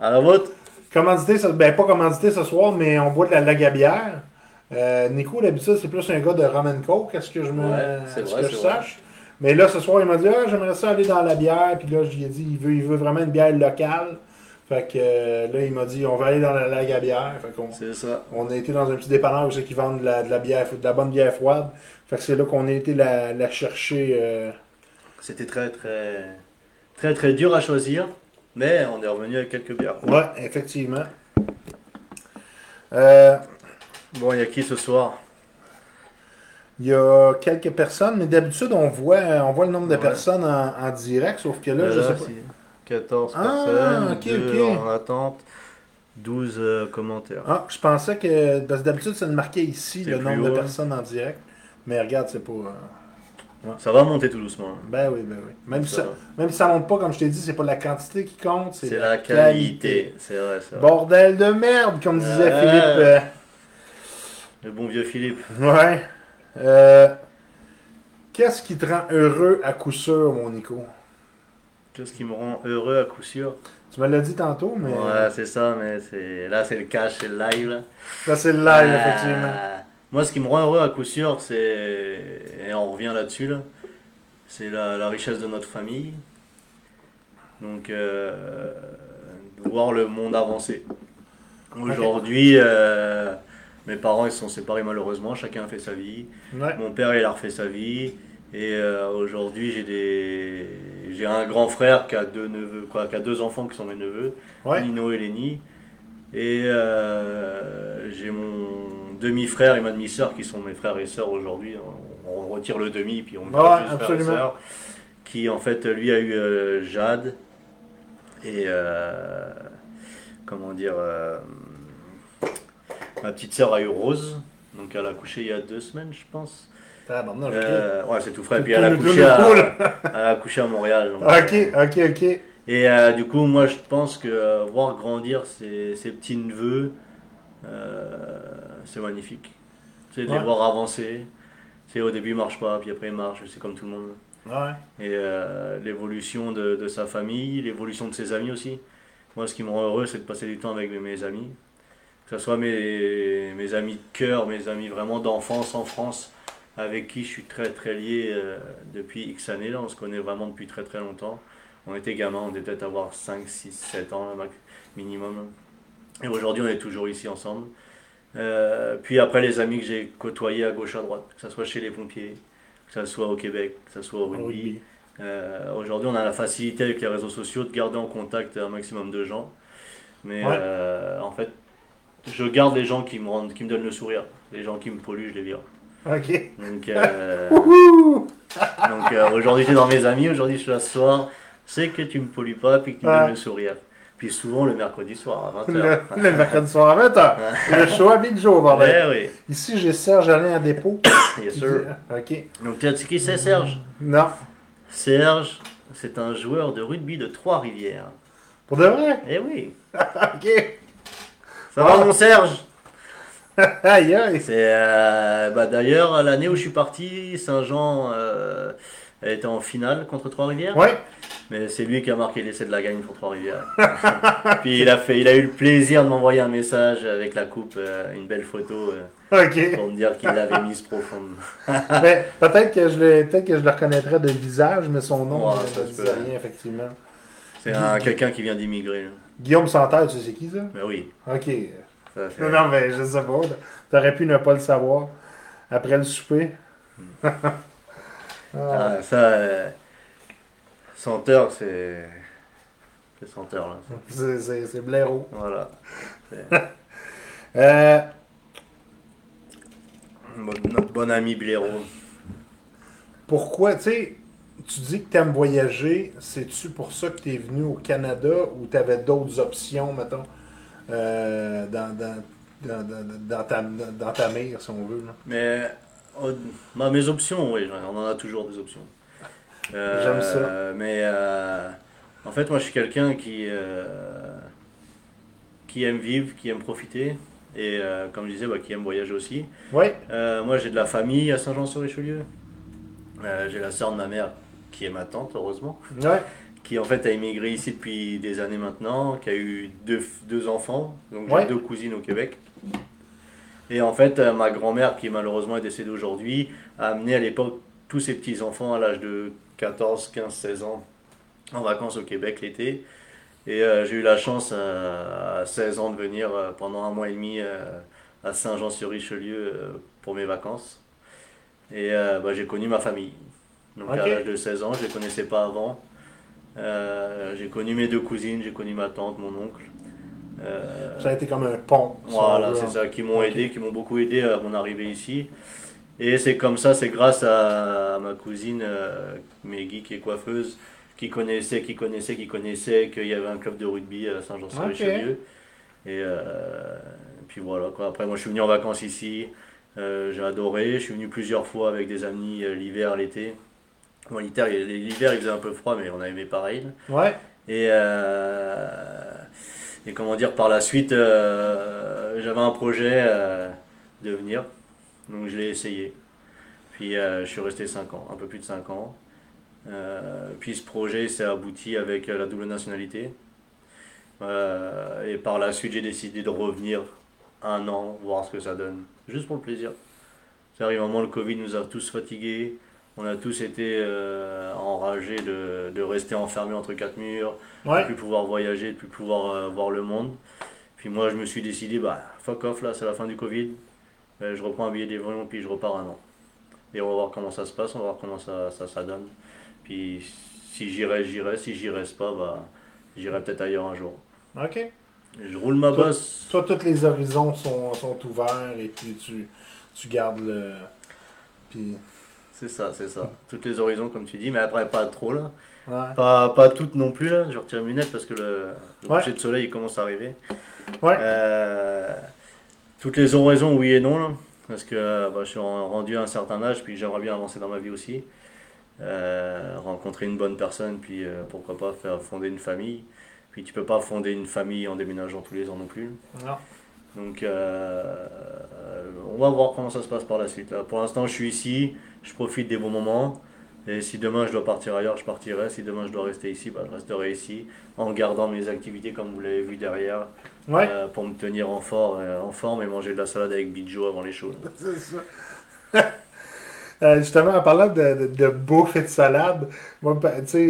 À la vôtre. Commandité, ce- ben pas commandité ce soir, mais on boit de la lagabière. Euh, Nico, d'habitude, c'est plus un gars de rum and coke, est-ce que je me Ouais, c'est est-ce vrai, que je c'est vrai. sache? Mais là, ce soir, il m'a dit Ah, j'aimerais ça aller dans la bière. Puis là, je lui ai dit il veut, il veut vraiment une bière locale. Fait que euh, là, il m'a dit on va aller dans la lagabière. Fait qu'on C'est ça. on a été dans un petit dépanneur où c'est qu'ils vendent de la, de la bière, de la bonne bière froide. Fait que c'est là qu'on a été la, la chercher. euh, C'était très très très très dur à choisir, mais on est revenu avec quelques bières. Ouais, effectivement. Euh, Bon, il y a qui ce soir? Il y a quelques personnes, mais d'habitude, on voit, on voit le nombre de Ouais. personnes en, en direct, sauf que là, je sais pas. C'est 14 Ah, personnes, ok, 2 ok. en attente, 12 euh, commentaires. Ah, je pensais que. Parce que d'habitude, c'est marqué ici C'est le nombre de haut, hein. personnes en direct. Mais regarde, c'est pas. euh, Ça va monter tout doucement. Ben oui, ben oui. Même, si Ça ça, va. même si ça monte pas, comme je t'ai dit, c'est pas la quantité qui compte, c'est la qualité. C'est vrai. Bordel de merde, comme disait Ouais. Philippe. euh, Le bon vieux Philippe. Ouais. Euh, Qu'est-ce qui te rend heureux à coup sûr, mon Nico? Qu'est-ce qui me rend heureux à coup sûr Tu me l'as dit tantôt, mais Ouais, c'est ça, mais c'est là, c'est le cash, c'est le live. Là. là, c'est le live, Euh, effectivement. Moi, ce qui me rend heureux à coup sûr, c'est. Et on revient là-dessus, là. c'est la, la richesse de notre famille. Donc, euh, voir le monde avancer. Aujourd'hui, euh, mes parents ils se sont séparés malheureusement, chacun a fait sa vie. Ouais. Mon père il a refait sa vie. Et euh, aujourd'hui, j'ai des j'ai un grand frère qui a deux neveux, quoi, qui a deux enfants qui sont mes neveux, Ouais. Nino et Lenny. Et euh, j'ai mon demi-frère et ma demi-sœur qui sont mes frères et sœurs aujourd'hui. On, retire le demi puis on met Ouais, juste frère et. Qui en fait lui a eu euh, Jade et euh, comment dire ma petite sœur a eu Rose. Donc elle a accouché il y a deux semaines je pense. Ah, bon, non, ok. Euh, ouais, c'est tout frais. Puis elle a le à, elle a accouché à Montréal. donc, Ok, euh, ok, ok. Et euh, du coup, moi, je pense que euh, voir grandir ces petits neveux, c'est magnifique. C'est de les voir avancer. C'est au début, ils marchent pas, puis après, ils marchent. C'est comme tout le monde. Ouais. Et l'évolution de, de sa famille, l'évolution de ses amis aussi. Moi, ce qui me rend heureux, c'est de passer du temps avec mes, mes amis. Que ce soit mes, mes amis de cœur, mes amis vraiment d'enfance en France, avec qui je suis très très lié euh, depuis X années. Là. On se connaît vraiment depuis très très longtemps. On était gamins, on devait peut-être avoir 5, 6, 7 ans minimum. Et aujourd'hui, on est toujours ici ensemble. Euh, puis après, les amis que j'ai côtoyés à gauche, à droite, que ce soit chez les pompiers, que ce soit au Québec, que ce soit au rugby. Euh, Aujourd'hui, on a la facilité avec les réseaux sociaux de garder en contact un maximum de gens. Mais Ouais. euh, en fait, je garde les gens qui me, rendent, qui me donnent le sourire. Les gens qui me polluent, je les vire. Ok. Donc, *laughs* euh, donc euh, aujourd'hui, tu es dans mes amis. Aujourd'hui, je suis là ce soir. C'est que tu me pollues pas puis que tu me Ouais. donnes le sourire. Puis souvent, le mercredi soir à 20h. Le, le *laughs* mercredi soir à 20h. Le show à Big Joe, bordel. Ouais, Ici, j'ai Serge Alain à dépôt. oui, yes, sir. Ok. Donc, tu sais qui c'est, Serge? Non. Serge, c'est un joueur de rugby de Trois-Rivières. Pour de vrai? Eh oui. *laughs* Ok. Ça va, mon Serge? *laughs* Aïe, aïe. C'est euh, bah, d'ailleurs l'année où je suis parti, Saint-Jean euh, était en finale contre Trois-Rivières. Ouais. Mais c'est lui qui a marqué l'essai de la gagne pour Trois-Rivières. *laughs* Puis il a fait, il a eu le plaisir de m'envoyer un message avec la coupe, euh, une belle photo euh, Ok. pour me dire qu'il l'avait mise profonde. *laughs* Ben, peut-être que je le, peut-être que je le reconnaîtrais de visage, mais son nom Ouais, ne ça peut. rien, effectivement. C'est un- quelqu'un qui vient d'immigrer. Guillaume Santerre, tu sais qui ça? Mais oui, Ok. Non, non, mais je sais pas. T'aurais pu ne pas le savoir. Après le souper. *laughs* Ah, ça, euh, senteur, c'est c'est senteur là. c'est- blaireau. Voilà. *laughs* Euh, notre bon ami Blaireau. pourquoi, tu sais, tu dis que tu aimes voyager, c'est-tu pour ça que tu es venu au Canada ou tu avais d'autres options, mettons, euh, dans, dans, dans, dans- ta, dans ta mire, si on veut? là? Mais bah, mes options, oui, on en a toujours des options. Euh, J'aime ça. Mais euh, en fait, moi, je suis quelqu'un qui, qui aime vivre, qui aime profiter. Et euh, comme je disais, bah, qui aime voyager aussi. Ouais, Euh, moi, j'ai de la famille à Saint-Jean-sur-Richelieu. Euh, j'ai la sœur de ma mère, qui est ma tante, heureusement, ouais, qui en fait a immigré ici depuis des années maintenant, qui a eu deux, deux enfants, donc j'ai Ouais. deux cousines au Québec. Et en fait, euh, ma grand-mère, qui malheureusement est décédée aujourd'hui, a amené à l'époque tous ses petits-enfants à l'âge de 14, 15, 16 ans en vacances au Québec l'été. Et euh, j'ai eu la chance à, à 16 ans de venir euh, pendant un mois et demi euh, à Saint-Jean-sur-Richelieu euh, pour mes vacances. Et euh, bah, j'ai connu ma famille. Donc à l'âge de 16 ans, je ne les connaissais pas avant. Euh, j'ai connu mes deux cousines, j'ai connu ma tante, mon oncle. Euh, ça a été comme un pont. voilà, c'est ça, qui m'ont aidé, qui m'ont beaucoup aidé à mon arrivée ici. Et c'est comme ça, c'est grâce à ma cousine euh, Meggy qui est coiffeuse, qui connaissait, qui connaissait, qui connaissait qu'il y avait un club de rugby à Saint-Jean-sur-Richelieu. Et euh, puis voilà, quoi. après moi je suis venu en vacances ici, Euh, j'ai adoré, je suis venu plusieurs fois avec des amis euh, l'hiver, l'été. Bon, l'hiver, il- l'hiver il faisait un peu froid, mais on a aimé pareil. Ouais, Et, euh, et comment dire, par la suite, euh, j'avais un projet euh, de venir, donc je l'ai essayé. Puis je suis resté 5 ans, un peu plus de 5 ans. Puis ce projet s'est abouti avec la double nationalité. Et par la suite, j'ai décidé de revenir un an, voir ce que ça donne, juste pour le plaisir. C'est arrivé un moment, le Covid nous a tous fatigués, On a tous été euh, enragés de, de rester enfermés entre quatre murs, de Ouais. plus pouvoir voyager, de plus pouvoir euh, voir le monde. Puis moi, je me suis décidé, bah, fuck off, là, c'est la fin du Covid. Euh, je reprends un billet d'avion, puis je repars un an. Et on va voir comment ça se passe, on va voir comment ça, ça, ça donne. Puis si j'irai, j'irai. Si j'y reste pas, bah, j'irai peut-être ailleurs un jour. OK. Je roule ma Toi- bosse. Toi, tous les horizons sont, sont ouverts et puis tu, tu gardes le. Puis. C'est ça, c'est ça. Toutes les horizons, comme tu dis, mais après, pas trop, là. Ouais. Pas, pas toutes non plus, là. Je retire mes lunettes parce que le, le Ouais. coucher de soleil, il commence à arriver. Ouais. Euh, toutes les horizons, oui et non, là. Parce que euh, bah, je suis en- rendu à un certain âge, puis j'aimerais bien avancer dans ma vie aussi. Euh, rencontrer une bonne personne, puis euh, pourquoi pas faire fonder une famille. Puis tu peux pas fonder une famille en déménageant tous les ans non plus. Non. Donc euh, on va voir comment ça se passe par la suite. Là. Pour l'instant, je suis ici, je profite des bons moments. Et si demain je dois partir ailleurs, je partirai. Si demain je dois rester ici, bah, je resterai ici en gardant mes activités comme vous l'avez vu derrière Ouais. euh, pour me tenir en, fort, euh, en forme et manger de la salade avec Bijo avant les *laughs* ça. *laughs* Euh, justement, en parlant de, de, de bouffe et de salade, moi,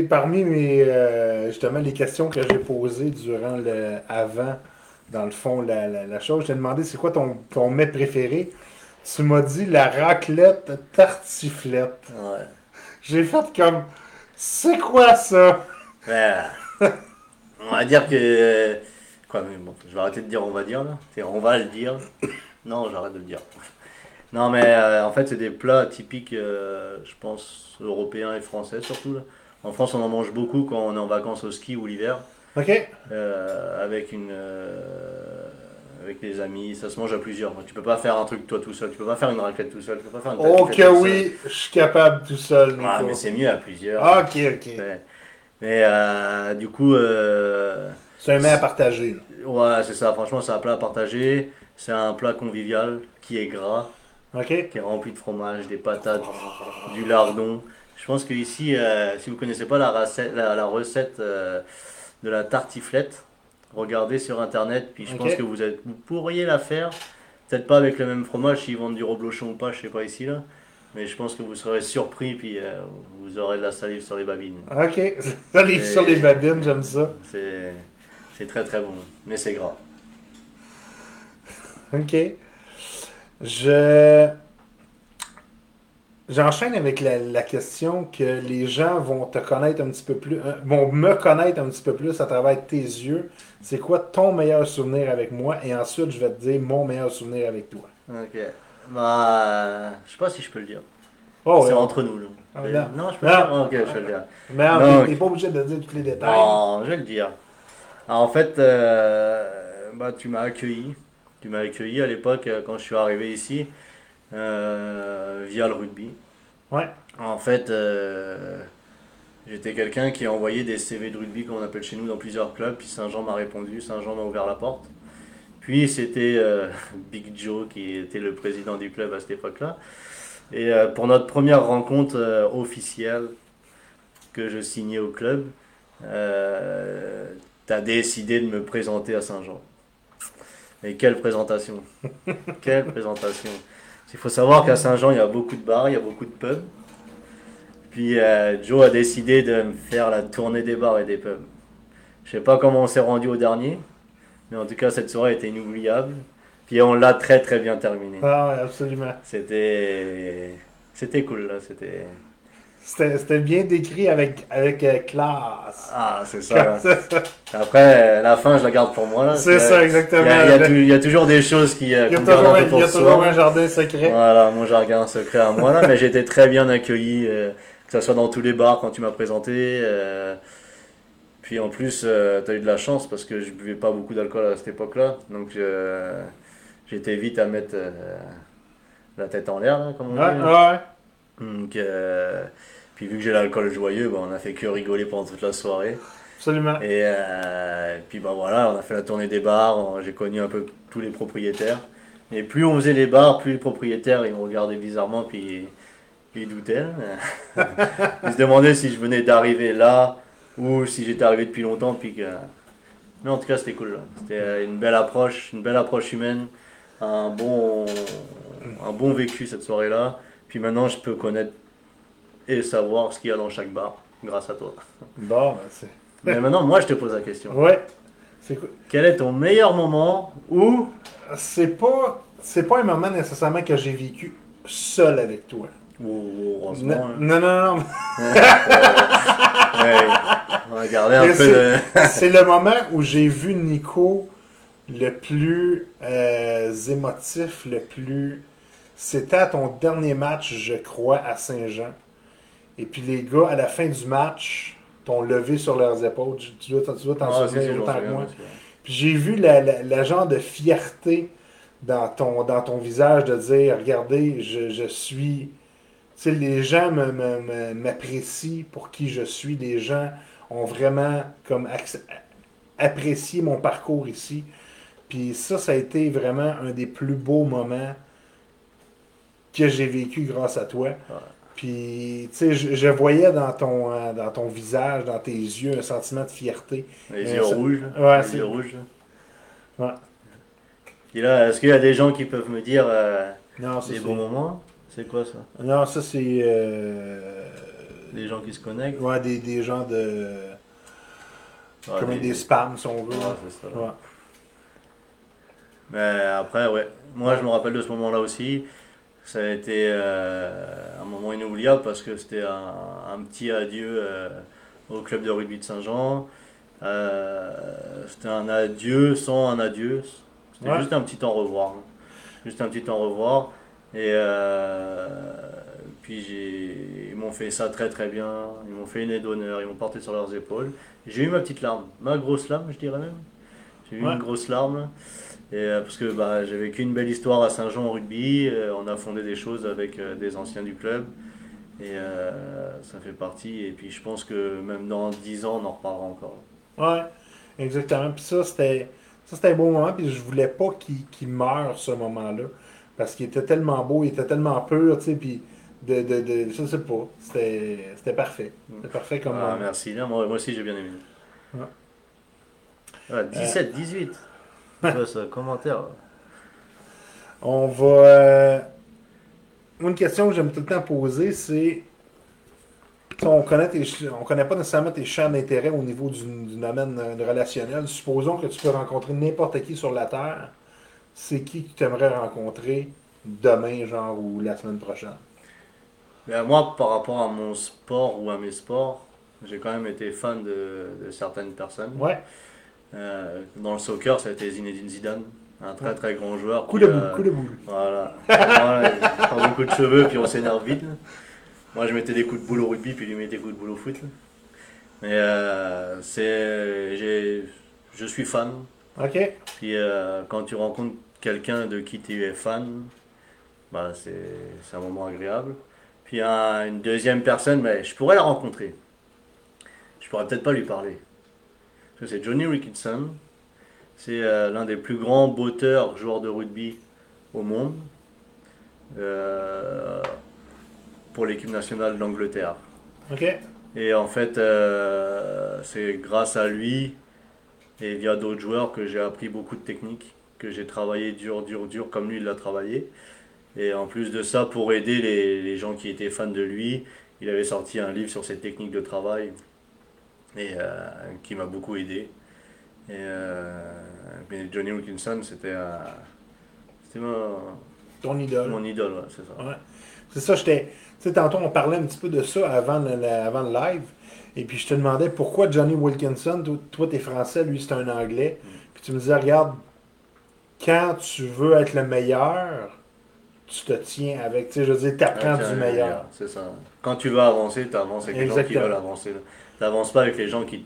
parmi mes, justement, les questions que j'ai posées durant le avant, dans le fond, la, la, la chose, je t'ai demandé c'est quoi ton, ton mets préféré? Tu m'as dit la raclette tartiflette. Ouais. J'ai fait comme, c'est quoi ça? On va dire que. Quoi, mais bon, je vais arrêter de dire on va dire là. C'est on va le dire. Non, j'arrête de le dire. Non, mais euh, en fait, c'est des plats typiques, euh, je pense, européens et français surtout. Là. En France, on en mange beaucoup quand on est en vacances au ski ou l'hiver, OK? euh, avec une. euh, avec des amis, ça se mange à plusieurs. Tu peux pas faire un truc toi tout seul, tu peux pas faire une raclette tout seul, tu peux pas faire une Oh que tout oui, je suis capable tout seul. Ah, mais c'est mieux à plusieurs. Ok, ok. Mais euh, du coup, euh, C'est un mets à partager. là. ouais, c'est ça. Franchement, c'est un plat à partager. C'est un plat convivial qui est gras, OK? qui est rempli de fromage, des patates, du lardon. Je pense que ici, euh, si vous connaissez pas la recette, la, la recette euh, de la tartiflette, regardez sur internet. Puis je pense que vous, êtes, vous pourriez la faire. Peut-être pas avec le même fromage s'ils vendent du reblochon ou pas, je sais pas ici là. Mais je pense que vous serez surpris puis euh, vous aurez de la salive sur les babines. OK. *laughs* Et- sur les babines, j'aime ça. C'est c'est très très bon, mais c'est gras. OK. Je. J'enchaîne avec la, la question que les gens vont te connaître un petit peu plus, euh, vont me connaître un petit peu plus à travers tes yeux. C'est quoi ton meilleur souvenir avec moi? Et ensuite, je vais te dire mon meilleur souvenir avec toi. Ok. Bah, euh, je sais pas si je peux le dire. Oh, c'est ouais. entre nous là. Ah, Mais- non. non, je peux Non. le dire. Ah, Ok, je peux le dire. Mais t'es- t'es pas obligé de dire tous les détails. Non, je vais le dire. Alors, en fait, euh, bah, tu m'as accueilli. Tu m'as accueilli à l'époque euh, quand je suis arrivé ici euh, via le rugby. Ouais. En fait, euh, j'étais quelqu'un qui a envoyé des CV de rugby, comme on appelle chez nous, dans plusieurs clubs. Puis Saint-Jean m'a répondu, Saint-Jean m'a ouvert la porte. Puis c'était euh, *laughs* Big Joe qui était le président du club à cette époque-là. Et pour notre première rencontre officielle que je signais au club, tu as décidé de me présenter à Saint-Jean. Et quelle présentation! *laughs* quelle présentation! Il faut savoir qu'à Saint-Jean, il y a beaucoup de bars, il y a beaucoup de pubs. Puis euh, Joe a décidé de me faire la tournée des bars et des pubs. Je sais pas comment on s'est rendu au dernier, mais en tout cas, cette soirée était inoubliable. Puis on l'a très très bien terminé. Ah, ouais, absolument. C'était c'était cool là, c'était C'était bien décrit avec, avec euh, classe. ah c'est ça. *laughs* Après euh, la fin, je la garde pour moi. C'est ça, exactement. Il y, y y a toujours des choses qui euh, Il y a toujours, un pour y a soi. toujours un jardin secret. Voilà, mon jargon secret à moi là, mais j'ai été très bien accueilli, que ce soit dans tous les bars quand tu m'as présenté. puis en plus, tu as eu de la chance parce que je buvais pas beaucoup d'alcool à cette époque-là, donc j'étais vite à mettre la tête en l'air, comme on Ouais, dit. ouais, Donc, puis vu que j'ai l'alcool joyeux, bah, on a fait que rigoler pendant toute la soirée. absolument. Et euh, puis bah voilà, on a fait la tournée des bars, j'ai connu un peu tous les propriétaires. Et plus on faisait les bars, plus les propriétaires ils me regardaient bizarrement, puis ils doutaient. *laughs* ils se demandaient si je venais d'arriver là ou si j'étais arrivé depuis longtemps. Puis que... Mais en tout cas, c'était cool. là. C'était euh, une belle approche, une belle approche humaine, un bon, un bon vécu cette soirée-là. Puis maintenant, je peux connaître et savoir ce qu'il y a dans chaque bar grâce à toi. Bon, ben, c'est. Mais maintenant, moi, je te pose la question. Ouais. C'est quoi? Quel est ton meilleur moment où C'est pas. C'est pas un moment nécessairement que j'ai vécu seul avec toi. heureusement, hein. Non, non, non, non. *laughs* Ouais, on va garder un Mais peu de... *laughs* C'est le moment où j'ai vu Nico le plus euh, émotif, le plus. C'était à ton dernier match, je crois, à Saint-Jean. Et puis les gars, à la fin du match, t'ont levé sur leurs épaules. Tu tu dois t'en Ah, souvenir autant que moi. Puis j'ai vu la, la- la genre de fierté dans ton, dans ton visage de dire Regardez, je, je suis. Tu sais, les gens me- me- me- m'apprécient pour qui je suis. Les gens ont vraiment comme apprécié mon parcours ici. Puis ça, ça a été vraiment un des plus beaux moments que j'ai vécu grâce à toi. Puis, tu sais, je, je voyais dans ton, euh, dans ton visage, dans tes yeux, un sentiment de fierté. Les Mais yeux ça- rouges. Ouais, les c'est- yeux rouges. là. Ouais. Et là, est-ce qu'il y a des gens qui peuvent me dire euh, Non, des bons moments? C'est quoi ça? Non, ça c'est. euh, Des gens qui se connectent? Ouais, des, des gens de. Ouais, comme des spams, si on veut. Ouais, c'est ça. Ouais. Mais après, ouais. Moi, je me rappelle de ce moment-là aussi. Ça a été euh, un moment inoubliable parce que c'était un, un petit adieu euh, au club de rugby de Saint-Jean. Euh, c'était un adieu sans un adieu. C'était Ouais. juste un petit au revoir. hein. Juste un petit au revoir. Et puis ils m'ont fait ça très très bien. Ils m'ont fait une aide d'honneur. Ils m'ont porté sur leurs épaules. J'ai eu ma petite larme. Ma grosse larme, je dirais même. J'ai eu Ouais. une grosse larme. Et, euh, parce que bah, j'ai vécu une belle histoire à Saint-Jean au rugby. Euh, on a fondé des choses avec euh, des anciens du club. Et ça fait partie. Et puis je pense que même dans 10 ans, on en reparlera encore. Ouais, exactement. Puis ça, c'était. Ça, c'était un beau moment. Puis je voulais pas qu'il meure ce moment-là. Parce qu'il était tellement beau, il était tellement pur, tu sais. Puis de. de, de je sais pas. C'était parfait. C'était parfait comme. Ah, moment. merci. Là, moi, moi aussi, j'ai bien aimé. Ouais. Ah, 17, 18. Ça, commentaire. On va. euh, une question que j'aime tout le temps poser, c'est. On connaît tes on connaît pas nécessairement tes champs d'intérêt au niveau du, du domaine euh, relationnel. Supposons que tu peux rencontrer n'importe qui sur la Terre. C'est qui que tu aimerais rencontrer demain, genre, ou la semaine prochaine? Mais moi, par rapport à mon sport ou à mes sports, j'ai quand même été fan de, de certaines personnes. Ouais. Euh, dans le soccer, ça a été Zinedine Zidane, un très très grand joueur. Coup de boule, euh, coup de boule. Voilà. Voilà, il a beaucoup de cheveux, puis on s'énerve vite. Moi, je mettais des coups de boule au rugby, puis lui mettait des coups de boule au foot. Mais euh, c'est, je suis fan. OK. Puis quand tu rencontres quelqu'un de qui tu es fan, bah, c'est, c'est un moment agréable. Puis un- une deuxième personne, mais je pourrais la rencontrer. Je pourrais peut-être pas lui parler. C'est Johnny Ricketson. C'est euh, l'un des plus grands botteurs, joueurs de rugby au monde. Euh, pour l'équipe nationale d'Angleterre. OK. Et en fait, euh, c'est grâce à lui et via d'autres joueurs que j'ai appris beaucoup de techniques, que j'ai travaillé dur, dur, dur, comme lui il l'a travaillé. Et en plus de ça, pour aider les, les gens qui étaient fans de lui, il avait sorti un livre sur ses techniques de travail et euh, qui m'a beaucoup aidé. Et euh, mais Johnny Wilkinson, c'était euh, c'était mon, Ton idole. mon idole, ouais, c'est ça. Ouais. C'est ça, j'étais. Tu sais, tantôt, on parlait un petit peu de ça avant le, avant le live. Et puis, je te demandais pourquoi Johnny Wilkinson, toi, t'es français, lui, c'est un anglais. Puis, tu me disais, regarde, quand tu veux être le meilleur, tu te tiens avec. Tu sais, je veux dire, t'apprends Ah, du meilleur. C'est ça. Quand tu veux avancer, tu avances avec les gens qui veulent avancer. Tu n'avances pas avec les gens qui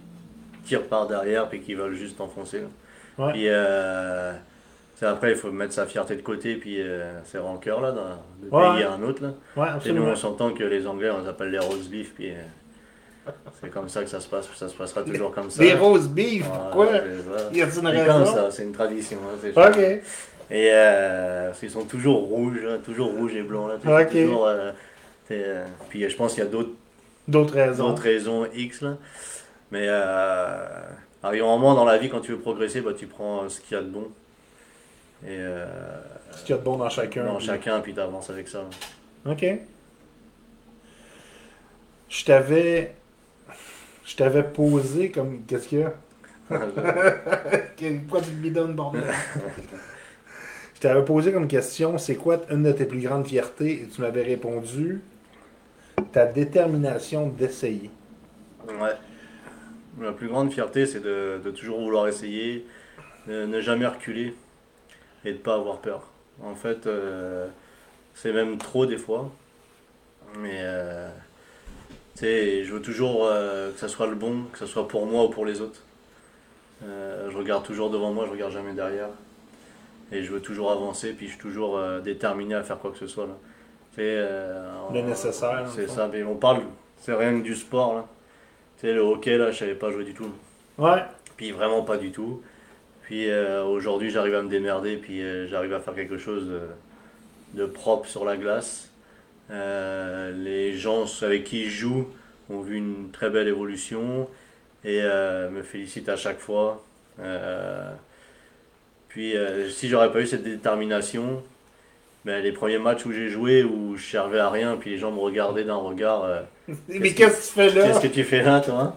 tirent par derrière et qui veulent juste t'enfoncer. Ouais. Puis euh, après, il faut mettre sa fierté de côté, puis euh, ses rancœurs là, de Ouais. pays à un autre. Là. Ouais, Et nous, on s'entend que les Anglais, on les appelle les rose beef, puis euh, c'est comme ça que ça se passe, puis ça se passera toujours comme ça. Les rose beef, pourquoi? c'est ça. Y une C'est comme raison? ça, c'est une tradition. hein, Ok. et euh, ils sont toujours rouges, hein, toujours rouges et blancs. Là, toujours, toujours, euh, euh, puis je pense qu'il y a d'autres D'autres raisons. d'autres raisons X. Là. Mais euh, arrive un moment dans la vie, quand tu veux progresser, bah, tu prends ce qu'il y a de bon. Et euh, Ce qu'il y a de bon dans chacun. dans puis- chacun, puis tu avances avec ça. OK. je t'avais. Je t'avais posé comme. Qu'est-ce qu'il y a? *laughs* Pourquoi tu me bidonnes, bordel? je t'avais posé comme question c'est quoi une de tes plus grandes fiertés? Et tu m'avais répondu ta détermination d'essayer. Ouais. La plus grande fierté, c'est de, toujours vouloir essayer, de ne jamais reculer et de ne pas avoir peur. En fait, euh, c'est même trop des fois. Mais euh, je veux toujours euh, que ça soit le bon, que ce soit pour moi ou pour les autres. Euh, je regarde toujours devant moi, je regarde jamais derrière. Et je veux toujours avancer, puis je suis toujours déterminé à faire quoi que ce soit. Là. Euh, Le nécessaire, C'est ça, mais on parle, c'est rien que du sport. Là. Tu sais, le hockey, là, je savais pas jouer du tout. Ouais. Puis vraiment pas du tout. Puis euh, aujourd'hui, j'arrive à me démerder, puis euh, j'arrive à faire quelque chose de, de propre sur la glace. Euh, les gens avec qui je joue ont vu une très belle évolution et me félicitent à chaque fois. Puis si j'aurais pas eu cette détermination, ben, les premiers matchs où j'ai joué, où je servais à rien, puis les gens me regardaient d'un regard, euh, *laughs* Mais qu'est-ce que tu fais là? qu'est-ce que tu fais là, toi?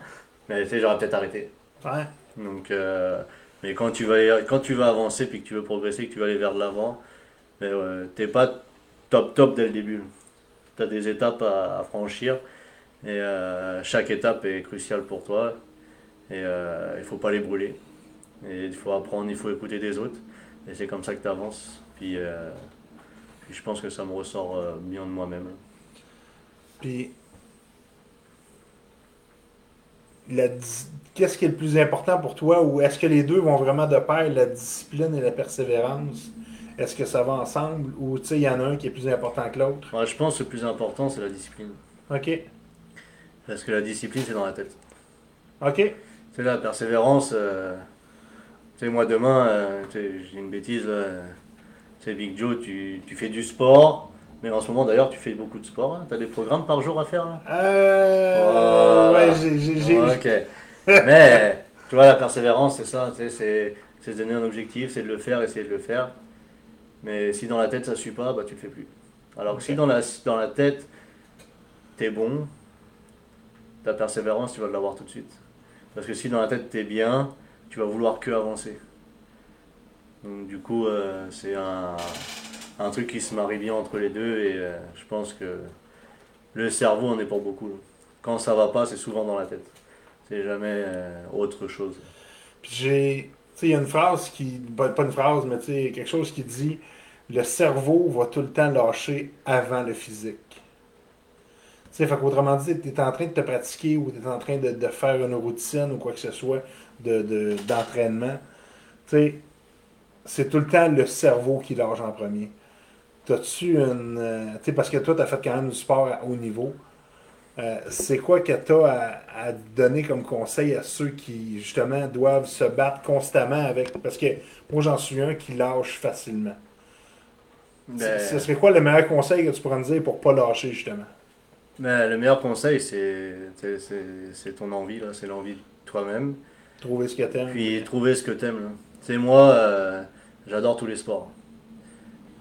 Mais tu sais, j'aurais peut-être arrêté. Ouais. Donc, euh, mais quand tu, vas, quand tu vas avancer, puis que tu veux progresser, que tu vas aller vers de l'avant, ben, ouais, t'es pas top top dès le début. Tu as des étapes à, à franchir et euh, chaque étape est cruciale pour toi et euh, il faut pas les brûler. Et il faut apprendre, il faut écouter des autres et c'est comme ça que tu avances. Puis, euh, puis je pense que ça me ressort euh, bien de moi-même. Puis, la qu'est-ce qui est le plus important pour toi ou est-ce que les deux vont vraiment de pair, la discipline et la persévérance? Est-ce que ça va ensemble ou tu sais, il y en a un qui est plus important que l'autre? Ouais, je pense que le plus important, c'est la discipline. OK. Parce que la discipline, c'est dans la tête. OK. Tu sais, la persévérance, euh, tu sais, moi demain, euh, j'ai une bêtise, là, tu sais, Big Joe, tu, tu fais du sport, mais en ce moment d'ailleurs, tu fais beaucoup de sport. Tu as des programmes par jour à faire là? Euh. Voilà. Ouais, j'ai. Ok. mais, tu vois, la persévérance, c'est ça, tu sais, c'est c'est se donner un objectif, c'est de le faire, essayer de le faire. Mais si dans la tête ça suit pas, bah tu le fais plus. Alors que si dans la, dans la tête, t'es bon, ta persévérance, tu vas l'avoir tout de suite. Parce que si dans la tête t'es bien, tu vas vouloir que avancer. Donc du coup, euh, c'est un, un truc qui se marie bien entre les deux et euh, je pense que le cerveau en est pour beaucoup. Quand ça va pas, c'est souvent dans la tête. C'est jamais euh, autre chose. J'ai. Il y a une phrase qui. Pas une phrase, mais tu quelque chose qui dit le cerveau va tout le temps lâcher avant le physique. Tu sais, fait qu'autrement dit, tu es en train de te pratiquer ou tu es en train de, de faire une routine ou quoi que ce soit de, de- d'entraînement. Tu sais, c'est tout le temps le cerveau qui lâche en premier. T'as-tu une. euh, tu sais, parce que toi, tu as fait quand même du sport à haut niveau. Euh, c'est quoi que tu as à, à donner comme conseil à ceux qui, justement, doivent se battre constamment avec. Parce que moi, j'en suis un qui lâche facilement. Ben, Ce serait quoi le meilleur conseil que tu pourrais me dire pour pas lâcher, justement? Ben, le meilleur conseil, c'est, c'est, c'est- c'est ton envie, là, c'est l'envie de toi-même. Trouver ce que t'aimes. Puis trouver ce que t'aimes. là. Tu sais, moi, euh, j'adore tous les sports.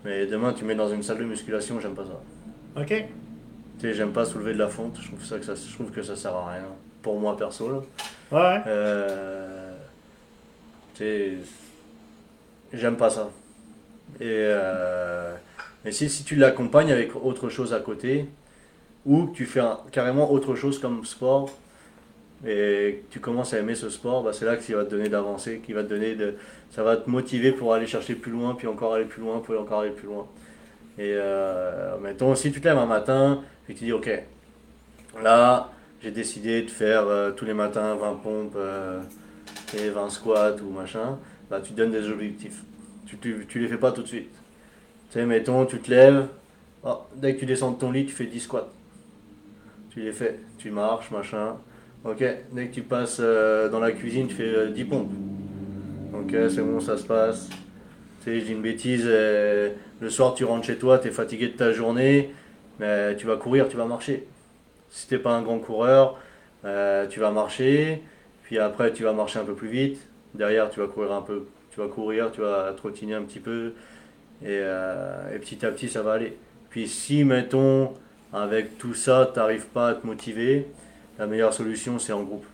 Mais demain, tu mets dans une salle de musculation, j'aime pas ça. Ok. Tu sais, j'aime pas soulever de la fonte, je trouve, ça que ça, je trouve que ça sert à rien. Pour moi, perso, là. Ouais. Euh, tu sais, j'aime pas ça. Et, euh, et si, si tu l'accompagnes avec autre chose à côté, ou que tu fais un- carrément autre chose comme sport, et que tu commences à aimer ce sport, bah, c'est là qu'il va te donner d'avancer, qui va te donner de, ça va te motiver pour aller chercher plus loin, puis encore aller plus loin, pour encore aller plus loin. Et euh, mettons, si tu te lèves un matin et que tu dis, ok, là, j'ai décidé de faire euh, tous les matins 20 pompes euh, et 20 squats ou machin, bah, tu te donnes des objectifs. Tu, tu, tu les fais pas tout de suite. Tu sais, mettons, tu te lèves, oh, dès que tu descends de ton lit, tu fais 10 squats. Tu les fais, tu marches, machin. Ok, dès que tu passes euh, dans la cuisine, tu fais euh, 10 pompes. Ok, c'est bon, ça se passe. Tu sais, j'ai une bêtise, euh, le soir tu rentres chez toi, tu es fatigué de ta journée, mais tu vas courir, tu vas marcher. Si t'es pas un grand coureur, euh, tu vas marcher, puis après tu vas marcher un peu plus vite. Derrière, tu vas courir un peu, tu vas courir, tu vas trottiner un petit peu, et, et petit à petit ça va aller. Puis si mettons avec tout ça, tu n'arrives pas à te motiver, la meilleure solution, c'est en groupe.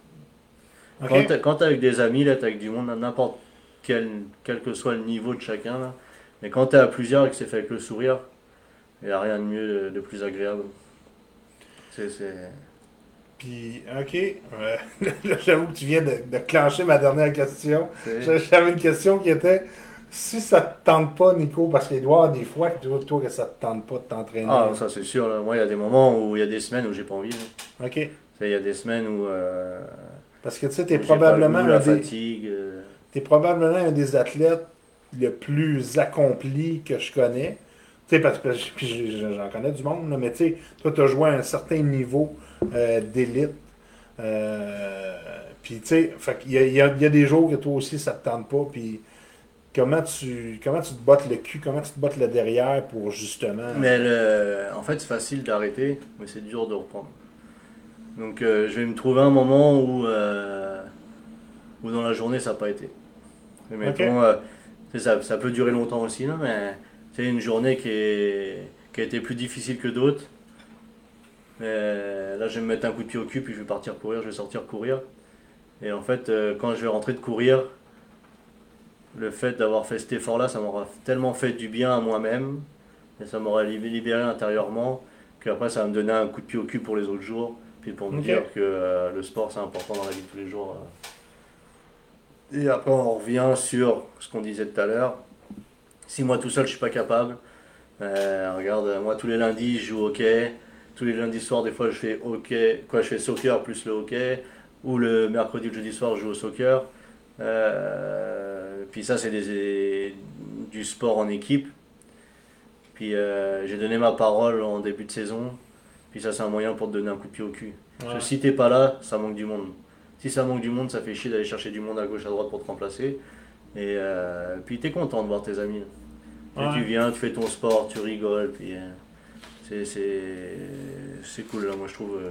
Quand tu avec des amis, là, tu avec du monde, à n'importe quel, quel que soit le niveau de chacun, là, mais quand tu es à plusieurs et que c'est fait avec le sourire, il n'y a rien de mieux, de plus agréable. C'est. Puis, ok. euh, là, *laughs* j'avoue que tu viens de, de clencher ma dernière question. J'avais une question qui était si ça te tente pas, Nico, parce avoir des fois que toi, toi, que ça te tente pas de t'entraîner. Ah, ça c'est sûr. là. Moi, il y a des moments où il y a des semaines où j'ai pas envie. là. Ok. Tu Il y a des semaines où. euh, Parce que tu sais, pas le probablement, goût, un des, fatigue. euh, t'es probablement un des athlètes le plus accompli que je connais. Tu sais, parce que j'en connais du monde, là, mais tu sais, toi, tu as joué à un certain niveau euh, d'élite. Euh, puis tu sais, fait qu'il y a, il y a- il y a des jours que toi aussi, ça te tente pas. Puis comment tu, comment tu te bottes le cul, comment tu te bottes le derrière pour justement. Mais le- en fait, c'est facile d'arrêter, mais c'est dur de reprendre. Donc, euh, je vais me trouver un moment où, euh, où dans la journée, ça n'a pas été. Et mettons, euh, ça, ça peut durer longtemps aussi, là, mais c'est une journée qui, est, qui a été plus difficile que d'autres. Mais là, je vais me mettre un coup de pied au cul, puis je vais partir courir, je vais sortir courir. Et en fait, quand je vais rentrer de courir, le fait d'avoir fait cet effort-là, ça m'aura tellement fait du bien à moi-même, et ça m'aura lib- libéré intérieurement, qu'après, ça va me donner un coup de pied au cul pour les autres jours, puis pour me dire que euh, le sport, c'est important dans la vie de tous les jours. euh. Et après, on revient sur ce qu'on disait tout à l'heure. Si moi tout seul, je suis pas capable, euh, regarde, moi tous les lundis, je joue au hockey. Tous les lundis soirs, des fois, je fais hockey, quoi, je fais soccer plus le hockey. Ou le mercredi ou le jeudi soir, je joue au soccer. Euh, puis ça, c'est des- du sport en équipe. Puis euh, j'ai donné ma parole en début de saison. Puis ça, c'est un moyen pour te donner un coup de pied au cul. Parce que si t'es pas là, ça manque du monde. Si ça manque du monde, ça fait chier d'aller chercher du monde à gauche, à droite pour te remplacer. Et euh, puis t'es content de voir tes amis. Ouais. Tu viens, tu fais ton sport, tu rigoles. Puis euh, c'est- c'est c'est cool. Là. Moi, je trouve euh,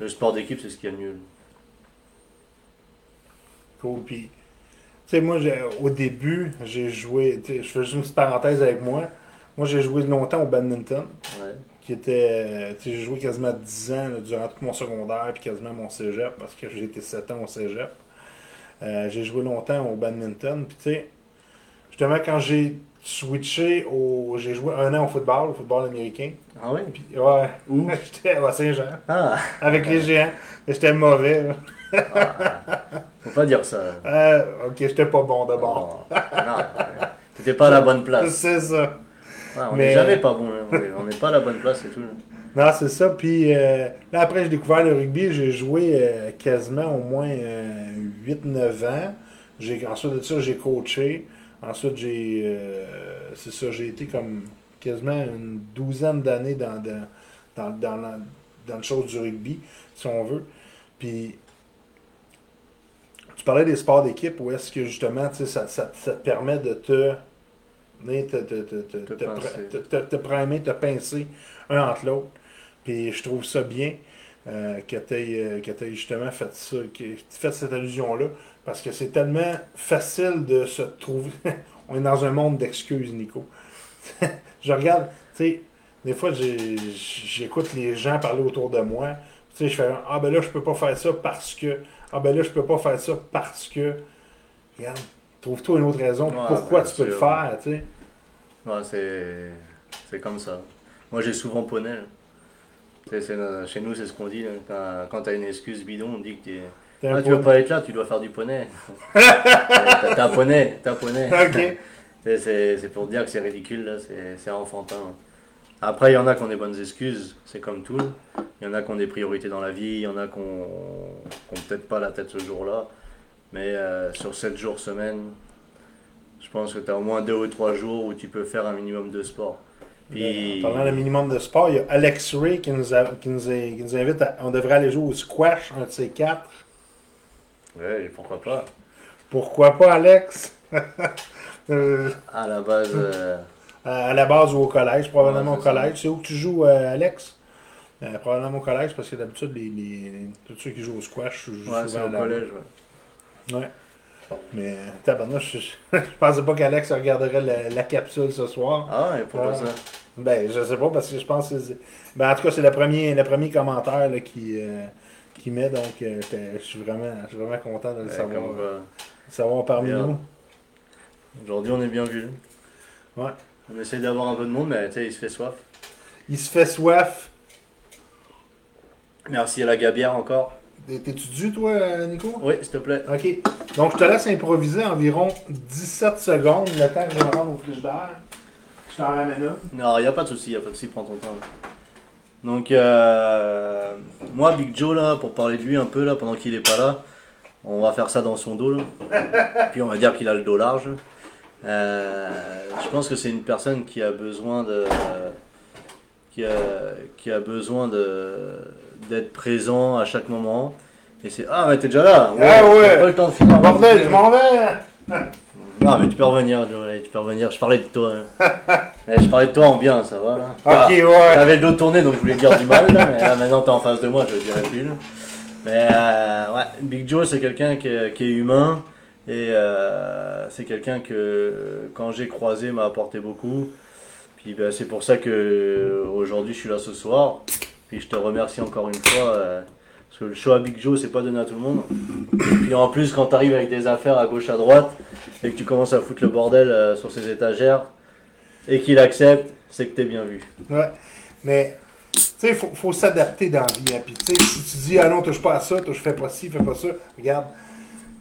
le sport d'équipe, c'est ce qu'il y a de mieux. Cool. Puis, tu sais, moi, j'ai- au début, j'ai joué, je fais juste une petite parenthèse avec moi. Moi, j'ai joué longtemps au badminton, Ouais. Qui était, j'ai joué quasiment 10 ans là, durant tout mon secondaire, puis quasiment mon cégep, parce que j'ai été 7 ans au cégep. Euh, j'ai joué longtemps au badminton, puis tu sais, justement, quand j'ai switché au. J'ai joué un an au football, au football américain. Ah ouais Puis, ouais, Où? *laughs* J'étais à Saint-Jean, Ah, avec les géants. J'étais mauvais. là. faut pas dire ça. Euh, ok, j'étais pas bon d'abord. Non, non, t'étais pas à la bonne place. *laughs* C'est ça. Ouais, on Mais- n'est jamais pas bon. hein. On est- On n'est pas à la bonne place, c'est tout. Non, c'est ça. Puis euh, là, après, j'ai découvert le rugby. J'ai joué euh, quasiment au moins euh, 8-9 ans. J'ai, ensuite de ça, j'ai coaché. Ensuite, j'ai. euh, c'est ça, j'ai été comme quasiment une douzaine d'années dans, dans, dans, dans, la- dans le chose du rugby, si on veut. Puis. Tu parlais des sports d'équipe, où est-ce que justement, tu sais, ça, ça, ça te permet de te. Te, te, te, te, primer, te pincer un entre l'autre. Puis je trouve ça bien euh, que tu aies, justement fait ça, que tu fait cette allusion-là, parce que c'est tellement facile de se trouver. *laughs* On est dans un monde d'excuses, Nico. *laughs* je regarde, tu sais, des fois, j'écoute les gens parler autour de moi. Tu sais, je fais Ah ben là, je peux pas faire ça parce que. Ah ben là, je peux pas faire ça parce que. Regarde, trouve-toi une autre raison Ouais, pourquoi tu peux le faire, tu sais. Ouais, c'est, c'est comme ça. Moi, j'ai souvent poney. chez nous, c'est ce qu'on dit. là. Quand, quand t'as une excuse bidon, on dit que t'es. Ah, tu veux pas être là, tu dois faire du poney. *laughs* t'as un poney, t'as un poney. *laughs* C'est- pour dire que c'est ridicule, là, c'est enfantin. Après, il y en a qui ont des bonnes excuses, c'est comme tout. Il y en a qui ont des priorités dans la vie, il y en a qui ont, qui ont peut-être pas la tête ce jour-là. Mais euh, sur 7 jours semaine, je pense que tu as au moins 2 ou 3 jours où tu peux faire un minimum de sport. Puis, En parlant de minimum de sport, il y a Alex Ray qui nous, a- qui nous, a- qui nous invite à. On devrait aller jouer au squash, un de ces quatre. ouais, pourquoi pas? Pourquoi pas, Alex? *laughs* Euh, À la base, euh, À la base ou au collège, probablement Ouais, au collège. C'est où que tu joues, euh, Alex? Probablement au collège, parce que d'habitude, les, les, tous ceux qui jouent au squash jouent ouais, souvent au collège. ouais. Ouais. Mais, tabarnouche, je, je pensais pas qu'Alex regarderait la, la capsule ce soir. Ah ouais, pourquoi Ah. ça Ben, je sais pas, parce que je pense que c'est. Ben, en tout cas, c'est le premier, le premier commentaire là, qui, euh, qui met, donc euh, je suis vraiment, je suis vraiment content de le Ouais, savoir, comme savoir parmi Bien. nous. Aujourd'hui, on est bien vu. Ouais. On essaye d'avoir un peu de monde, mais tu sais, il se fait soif. Il se fait soif. Merci à la gabière encore. T'es- T'es-tu dû, toi, Nico? Oui, s'il te plaît. Ok. Donc, je te laisse improviser environ 17 secondes, le temps que je me rende au frigidaire. Je t'en ramène là. Non, il n'y a pas de souci, il a pas de souci, prends ton temps. Donc, euh, moi, Big Joe, là, pour parler de lui un peu, là, pendant qu'il est pas là, on va faire ça dans son dos, là. *laughs* Puis on va dire qu'il a le dos large. Euh, je pense que c'est une personne qui a besoin de. qui a, qui a besoin de d'être présent à chaque moment. Et c'est. Ah, mais t'es déjà là Ah ouais. Pas le temps de finir. Bordel, je m'en vais! *laughs* Non, mais tu peux revenir, tu peux revenir. Je parlais de toi. hein. Eh, je parlais de toi en bien, ça va là. Ah, Ok, ouais. J'avais le dos tourné donc je voulais dire du mal, là, mais là maintenant t'es en face de moi, je le dirai plus. là. Mais euh, ouais, Big Joe c'est quelqu'un qui, est- qui est humain et euh, c'est quelqu'un que quand j'ai croisé m'a apporté beaucoup. Puis ben, c'est pour ça que aujourd'hui je suis là ce soir. Puis je te remercie encore une fois. euh, parce que le show à Big Joe c'est pas donné à tout le monde. Puis en plus quand t'arrives avec des affaires à gauche à droite et que tu commences à foutre le bordel euh, sur ses étagères et qu'il accepte, c'est que t'es bien vu. Ouais. Mais, tu sais, il faut, faut s'adapter dans la vie. hein. Puis, tu sais, si tu dis, ah non, touche pas à ça, touche, fais pas ci, fais pas ça, regarde.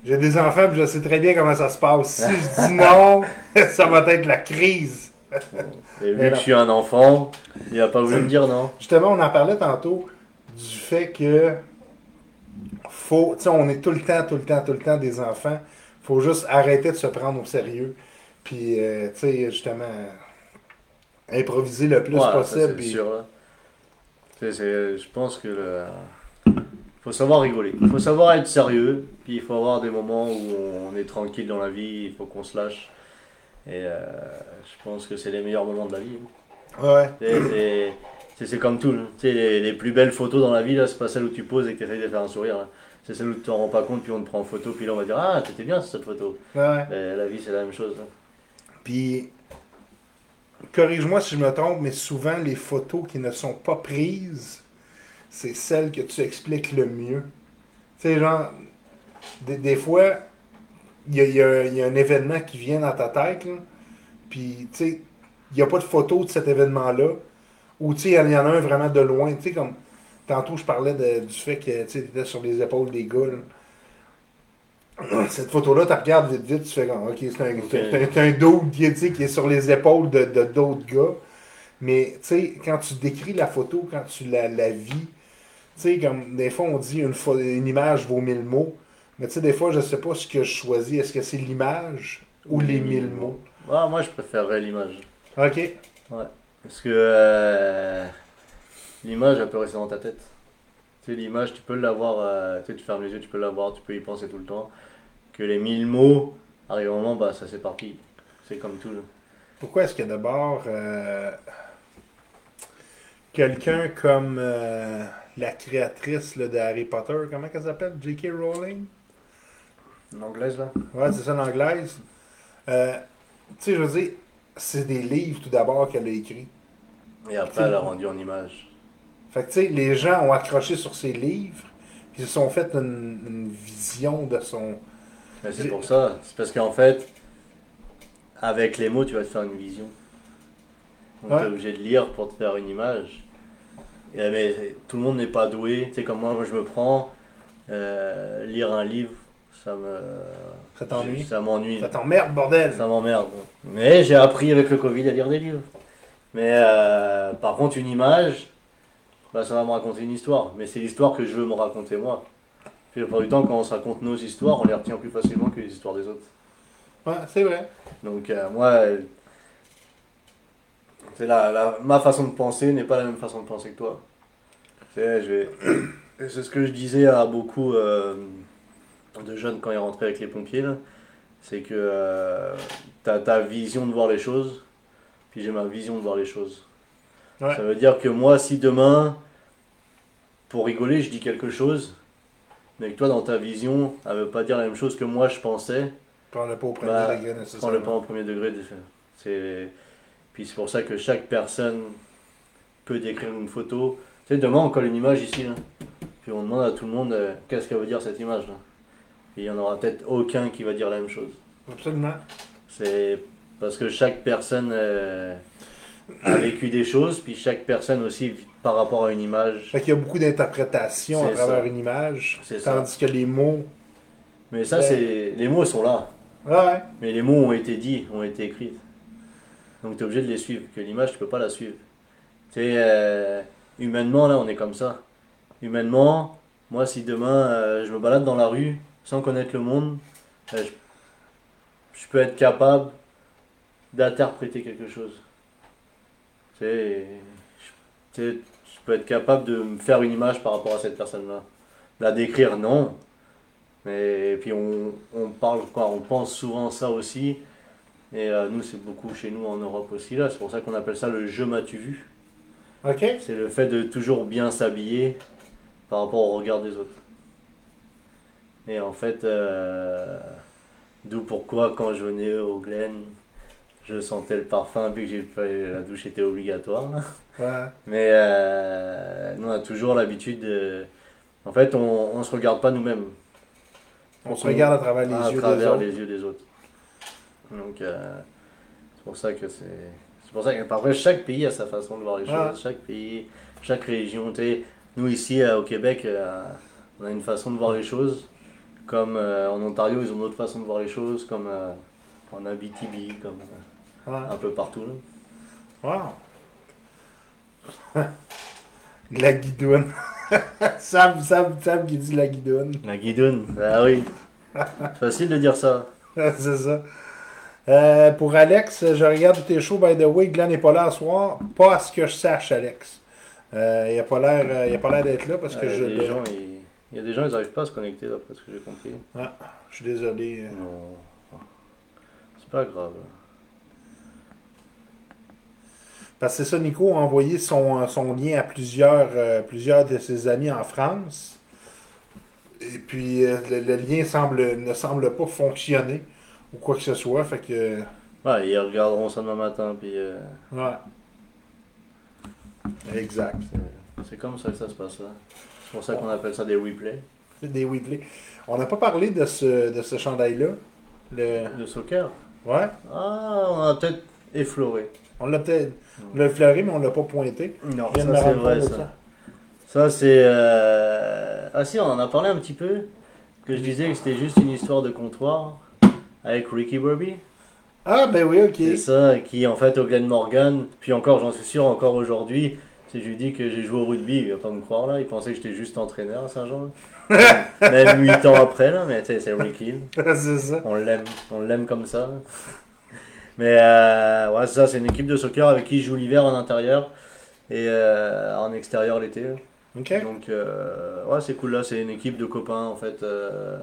J'ai des enfants, puis je sais très bien comment ça se passe. Si je dis *laughs* non, *laughs* ça va être la crise. Et vu que je suis un enfant, il a pas voulu me dire non. Justement, on en parlait tantôt du fait que faut, tu sais, on est tout le temps, tout le temps, tout le temps des enfants. faut juste arrêter de se prendre au sérieux. Puis, euh, tu sais, justement, improviser le plus Ouais, possible. c'est puis- sûr. là. C'est- c'est- je pense que le... faut savoir rigoler. Il faut savoir être sérieux. Puis il faut avoir des moments où on est tranquille dans la vie. Il faut qu'on se lâche. Et euh, je pense que c'est les meilleurs moments de la vie. Ouais. C'est- comme tout. là. Tu sais, les, les plus belles photos dans la vie, là, c'est pas celles où tu poses et que tu essayes de faire un sourire. là. C'est celle où tu t'en rends pas compte, puis on te prend en photo, puis là on va dire Ah, t'étais bien cette photo. Ouais. La vie, c'est la même chose. là. Puis, corrige-moi si je me trompe, mais souvent, les photos qui ne sont pas prises, c'est celles que tu expliques le mieux. Tu sais, genre, des, des fois, il y a, il y a- il y a un événement qui vient dans ta tête, là, puis, tu sais, il n'y a pas de photo de cet événement-là, ou, tu sais, il y en a un vraiment de loin, tu sais, comme, tantôt, je parlais de- du fait que, tu étais sur les épaules des gars, là. *clears throat* Cette photo-là, tu regardes vite, vite, tu fais comme, ok, c'est un, Ok. c'est un, dude qui, qui est sur les épaules de d'autres gars. Mais, tu sais, quand tu décris la photo, quand tu la, la vis, tu sais, comme des fois, on dit une, une image vaut mille mots. Mais, tu sais, des fois, je sais pas ce que je choisis. Est-ce que c'est l'image ou les mille mots? Ah, moi, je préférerais l'image. Ok. Parce que euh, l'image, elle peut rester dans ta tête. Tu sais, l'image, tu peux l'avoir, euh, tu sais, tu fermes les yeux, tu peux l'avoir, tu peux y penser tout le temps. Que les mille mots, arrive un moment, bah, ça s'éparpille. C'est comme tout. là. Pourquoi est-ce que d'abord, euh, quelqu'un comme euh, la créatrice là, de Harry Potter, comment elle s'appelle? J.K. Rowling? L'anglaise, là Ouais, c'est ça l'anglaise. Euh, tu sais, je veux dire, c'est des livres tout d'abord qu'elle a écrits. Et après, elle a rendu en image. Fait que, tu sais, les gens ont accroché sur ses livres, puis ils se sont fait une, une vision de son. Mais c'est pour ça. C'est parce qu'en fait, avec les mots, tu vas te faire une vision. Donc, Ouais. tu es obligé de lire pour te faire une image. Et, mais tout le monde n'est pas doué. Tu sais, comme moi, moi, je me prends, euh, lire un livre, ça me. Ça t'ennuie? Ça m'ennuie. Ça t'emmerde, bordel! Ça m'emmerde. Mais j'ai appris avec le Covid à lire des livres. Mais euh, par contre, une image, bah, ça va me raconter une histoire. Mais c'est l'histoire que je veux me raconter moi. Puis la plupart du temps, quand on se raconte nos histoires, on les retient plus facilement que les histoires des autres. Ouais, c'est vrai. Donc euh, moi, c'est la, la- ma façon de penser n'est pas la même façon de penser que toi. C'est, je vais, *coughs* c'est ce que je disais à beaucoup euh, de jeunes quand ils rentraient avec les pompiers. C'est que tu as ta vision de voir les choses, puis j'ai ma vision de voir les choses. Ouais. Ça veut dire que moi, si demain, pour rigoler, je dis quelque chose, mais que toi, dans ta vision, elle veut pas dire la même chose que moi je pensais, Prends-le pas au premier Bah, degré prends le nécessairement. pas au premier degré. C'est... Puis c'est pour ça que chaque personne peut décrire une photo. Tu sais, demain on colle une image ici, là. Puis on demande à tout le monde euh, qu'est-ce qu'elle veut dire cette image là. Et il n'y en aura peut-être aucun qui va dire la même chose. Absolument. C'est parce que chaque personne euh, a vécu des choses, puis chaque personne aussi par rapport à une image. Fait qu'il y a beaucoup d'interprétations à travers ça. une image. C'est ça. Tandis que les mots. Mais ça, Ouais. c'est les mots sont là. Ouais. Mais les mots ont été dits, ont été écrits. Donc tu es obligé de les suivre. Que l'image, tu peux pas la suivre. Tu sais, euh, humainement, là, on est comme ça. Humainement, moi, si demain, euh, je me balade dans la rue sans connaître le monde, euh, je, je peux être capable d'interpréter quelque chose. Tu sais, je, je peux être capable de me faire une image par rapport à cette personne-là. La décrire, non. Mais puis on, on parle quoi, on pense souvent ça aussi. Et euh, nous, c'est beaucoup chez nous en Europe aussi là. C'est pour ça qu'on appelle ça le je m'as-tu vu. OK? C'est le fait de toujours bien s'habiller par rapport au regard des autres. Et en fait, euh, d'où pourquoi quand je venais au Glen, je sentais le parfum vu que j'ai la douche était obligatoire. Ouais. Mais euh, nous, on a toujours l'habitude de. En fait, on, on se regarde pas nous-mêmes. On se regarde à travers les à yeux des travers autres. les yeux des autres. Donc, euh, c'est pour ça que c'est. C'est pour ça que, après, chaque pays a sa façon de voir les choses. Chaque pays, chaque région. nous, ici, au Québec, on a une façon de voir les choses. Comme euh, en Ontario, ils ont une autre façon de voir les choses. Comme euh, en Abitibi, comme euh, Ouais. un peu partout. là. Wow. *laughs* la guidoune. *laughs* Sam, Sam, Sam qui dit la guidoune. La guidoune, ah oui. Facile de dire ça. *laughs* C'est ça. Euh, pour Alex, je regarde tes shows, by the way. Glenn n'est pas là ce soir. Pas à ce que je sache, Alex. Euh, il n'a pas l'air euh, il a pas l'air d'être là parce que Euh, je, les le- gens, ils- Il y a des gens, ils n'arrivent pas à se connecter, d'après ce que j'ai compris. je suis désolé. Non. C'est pas grave. Parce que c'est ça, Nico a envoyé son, son lien à plusieurs, euh, plusieurs de ses amis en France. Et puis, euh, le, le lien semble, ne semble pas fonctionner ou quoi que ce soit. Fait que, Ouais, ils regarderont ça demain matin, puis euh, ouais. Exact. c'est- c'est comme ça que ça se passe là. C'est pour ça qu'on appelle ça des replays. Des Weebly. On n'a pas parlé de ce, de ce chandail-là. Le... Le soccer Ouais. Ah, on a peut-être effleuré. On l'a peut-être on l'a fleuré, mais on l'a pas pointé. Non, ça c'est vrai de ça. Ça c'est... euh, Ah si, on en a parlé un petit peu. Que je disais que c'était juste une histoire de comptoir avec Ricky Bobby. Ah, ben oui, ok. C'est ça, qui en fait au Glen Morgan, puis encore, j'en suis sûr, encore aujourd'hui, si je lui dis que j'ai joué au rugby, il va pas me croire là, il pensait que j'étais juste entraîneur à Saint-Jean. *laughs* Même 8 ans après là, mais c'est Ricky. *laughs* c'est ça. On l'aime, on l'aime comme ça. Mais euh, ouais, c'est ça, c'est une équipe de soccer avec qui je joue l'hiver en intérieur et euh, en extérieur l'été. Donc euh, ouais, c'est cool là, c'est une équipe de copains en fait euh,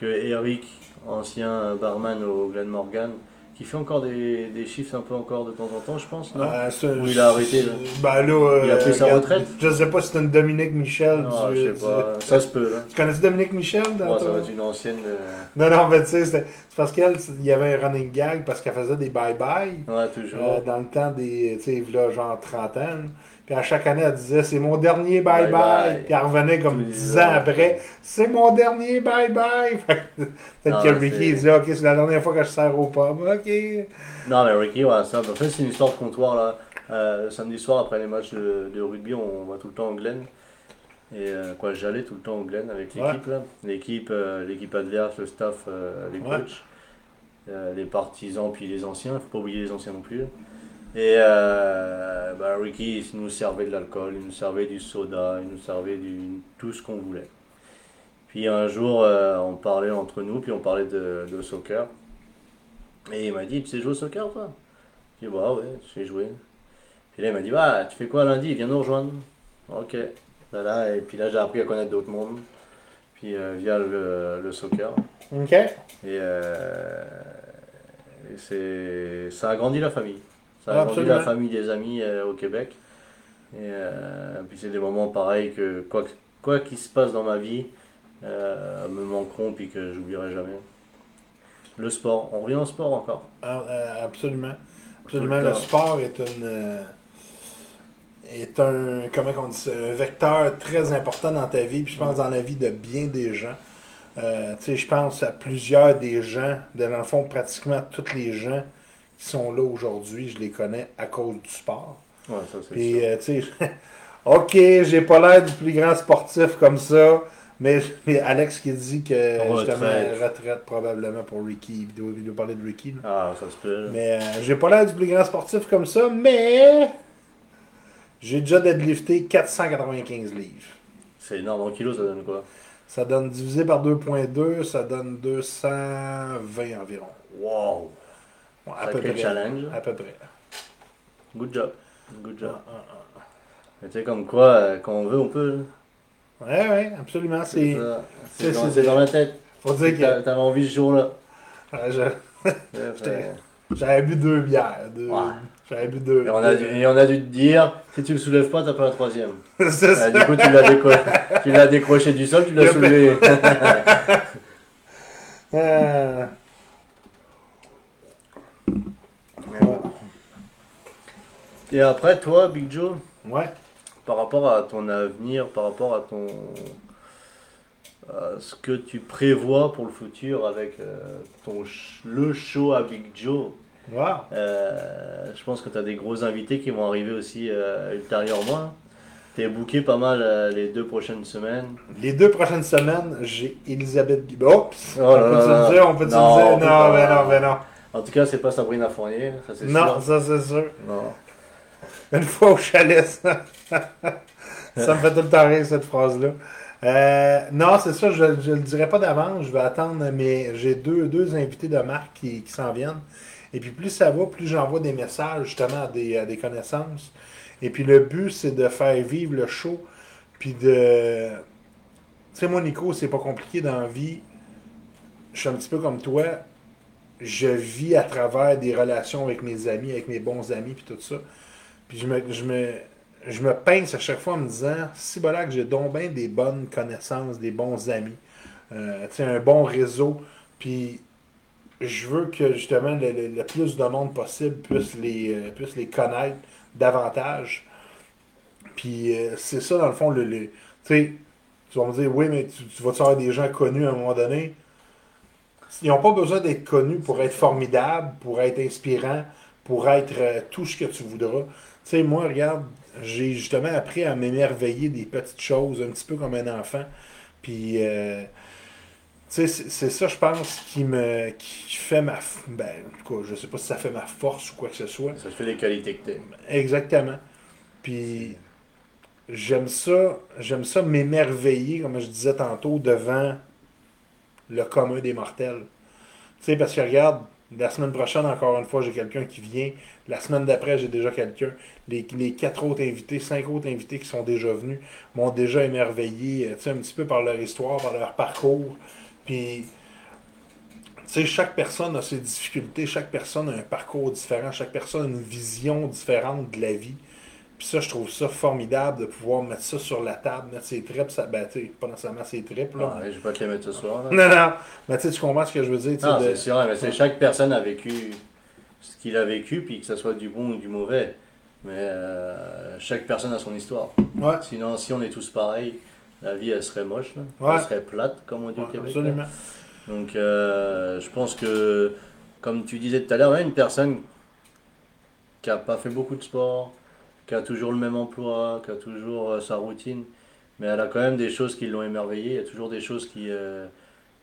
que Eric, ancien barman au Glen Morgan, qui fait encore des, des chiffres un peu encore de temps en temps, je pense, non Euh, ça, Ou il a arrêté, là. Ben là, Il a euh, pris sa regarde, retraite Je sais pas si c'est une Dominique Michel. Non, du- je sais du- pas, ça se peut là. Tu connais-tu Dominique Michel? dans Ouais, ça va être une ancienne. euh, Non, non, mais tu sais, c'est parce qu'elle, il y avait un running gag parce qu'elle faisait des bye-bye Ouais, toujours. euh, dans le temps des, tu sais, là, genre 30 ans. Puis à chaque année, elle disait c'est mon dernier bye-bye. Puis elle revenait comme 10 ans. ans après c'est mon dernier bye-bye. *laughs* Peut-être que Ricky disait ok, c'est la dernière fois que je sers au pub. Ok. Non, mais Ricky, ouais, ça, en fait, c'est une histoire de comptoir là. Euh, le samedi soir, après les matchs de, de rugby, on va tout le temps au Glen. Et euh, quoi, j'allais tout le temps au Glen avec l'équipe là. L'équipe, euh, l'équipe adverse, le staff, euh, les coachs, euh, les partisans, puis les anciens. Il faut pas oublier les anciens non plus. Et euh, bah, Ricky, il nous servait de l'alcool, il nous servait du soda, il nous servait du, tout ce qu'on voulait. Puis un jour, euh, on parlait entre nous, puis on parlait de, de soccer. Et il m'a dit, tu sais jouer au soccer toi? J'ai dit, bah ouais, je sais jouer. Puis là, il m'a dit, bah, tu fais quoi lundi? Viens nous rejoindre. Ok. Voilà, et puis là, j'ai appris à connaître d'autres mondes. Puis euh, via le, le soccer. Ok. Et, et c'est, ça a grandi la famille. Ça a grandi absolument. la famille des amis euh, au Québec. Et euh, puis c'est des moments pareils que quoi quoi qu'il se passe dans ma vie euh, me manqueront puis que j'oublierai jamais. Le sport, on revient au sport encore. Ah, absolument. Absolument, le sport est une est un comment on dit ça, un vecteur très important dans ta vie, puis je pense dans la vie de bien des gens. Euh, je pense à plusieurs des gens, de, dans le fond, pratiquement tous les gens sont là aujourd'hui, je les connais à cause du sport. Ouais, ça c'est Puis, sûr. euh, tu sais, *laughs* ok, j'ai pas l'air du plus grand sportif comme ça, mais, mais Alex qui dit que Retraite. justement, retraite probablement pour Ricky. Il doit, il doit parler de Ricky. là. Ah, ça se peut. Mais euh, j'ai pas l'air du plus grand sportif comme ça, mais j'ai déjà deadlifté 495 livres. C'est énorme. En kilos, ça donne quoi? Ça donne divisé par 2.2, ça donne 220 environ. Wow Ouais, à, peu près, challenge. à peu près. Good job. Good job. Ah, ah, Mais tu sais, comme quoi, euh, quand on veut, on peut. ah. Ouais, ouais, absolument. C'est, ça. c'est- dans, c'est- c'est dans la tête. faut dire que T'a- T'avais envie ce jour-là. euh, je- *laughs* Ouais, fait- j'avais bu deux bières. deux- Ouais. J'avais bu deux. Et on, a dû, et on a dû te dire, si tu le soulèves pas, t'as pas la troisième. *laughs* C'est Ah, du coup, tu l'as décroché, tu l'as décroché du sol, tu l'as soulevé. *laughs* Euh, Et après, toi, Big Joe, ouais. par rapport à ton avenir, par rapport à ton à ce que tu prévois pour le futur avec euh, ton ch- le show à Big Joe, Wow. euh, je pense que tu as des gros invités qui vont arriver aussi euh, ultérieurement. Tu es booké pas mal euh, les deux prochaines semaines. Les deux prochaines semaines, j'ai Elisabeth Guibert. Oups! Oh on là peut là le dire, on peut te Non, le on dire. peut Non, pas. mais non, mais non. En tout cas, c'est pas Sabrina Fournier, ça c'est Non, sûr. ça c'est sûr. Non. Une fois au chalet, ça. *laughs* ça me fait tout le temps rire cette phrase-là. Euh, non, c'est ça, je ne le dirai pas d'avance, je vais attendre, mais j'ai deux, deux invités de marque qui, qui s'en viennent. Et puis plus ça va, plus j'envoie des messages justement à des, à des connaissances. Et puis le but, c'est de faire vivre le show. Puis de. Tu sais, moi, Nico, c'est pas compliqué dans la vie. Je suis un petit peu comme toi. Je vis à travers des relations avec mes amis, avec mes bons amis, puis tout ça. Puis je me, je me, je me pince à chaque fois en me disant, si voilà que j'ai donc bien des bonnes connaissances, des bons amis, euh, un bon réseau, puis je veux que justement le, le- plus de monde possible puisse les, euh, puisse les connaître davantage. Puis euh, c'est ça, dans le fond, le, le- tu sais, tu vas me dire, oui, mais tu, tu vas avoir des gens connus à un moment donné. Ils n'ont pas besoin d'être connus pour être formidables, pour être inspirants, pour être tout ce que tu voudras. Tu sais, moi, regarde, j'ai justement appris à m'émerveiller des petites choses, un petit peu comme un enfant. Puis, euh, tu sais, c'est ça, je pense, qui me qui fait ma. Ben, en tout cas, je sais pas si ça fait ma force ou quoi que ce soit. Ça te fait les qualités que. Exactement. Puis j'aime ça, j'aime ça m'émerveiller, comme je disais tantôt, devant le commun des mortels. Tu sais, parce que regarde, la semaine prochaine, encore une fois, j'ai quelqu'un qui vient. La semaine d'après, j'ai déjà quelqu'un. Les, quatre autres invités, cinq autres invités qui sont déjà venus m'ont déjà émerveillé, euh, tu un petit peu par leur histoire, par leur parcours. Puis, tu sais, chaque personne a ses difficultés, chaque personne a un parcours différent, chaque personne a une vision différente de la vie. Puis ça, je trouve ça formidable de pouvoir mettre ça sur la table, mettre ses tripes, ça, ben, pas nécessairement ses tripes, là. Ah, ouais, je vais pas te les mettre ce soir. là. Non, non, mais tu comprends ce que je veux dire, Non, de- c'est sûr, mais c'est chaque personne a vécu ce qu'il a vécu, puis que ce soit du bon ou du mauvais. Mais euh, chaque personne a son histoire. Ouais, Sinon, si on est tous pareils, la vie elle serait moche, là. Ouais. elle serait plate, comme on dit au Québec. absolument. là. Donc, euh, je pense que, comme tu disais tout à l'heure, ouais, une personne qui n'a pas fait beaucoup de sport, qui a toujours le même emploi, qui a toujours euh, sa routine, mais elle a quand même des choses qui l'ont émerveillée. Il y a toujours des choses qui, euh,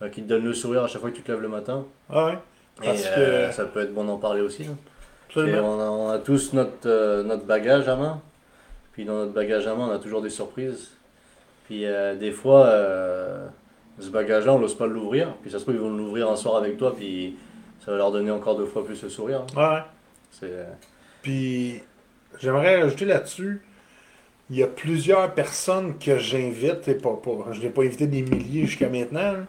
bah, qui te donnent le sourire à chaque fois que tu te lèves le matin. Ah ouais, Parce euh, que- ça peut être bon d'en parler aussi. hein. Et on, a, on a tous notre, notre bagage à main. Puis dans notre bagage à main, on a toujours des surprises. Puis des fois, ce bagage-là, on n'ose pas l'ouvrir. Puis ça se trouve, ils vont l'ouvrir un soir avec toi. Puis ça va leur donner encore deux fois plus le sourire. hein. Ouais, ouais. C'est, Puis, j'aimerais rajouter là-dessus, il y a plusieurs personnes que j'invite, et pas, pas, je n'ai pas invité des milliers jusqu'à maintenant, là.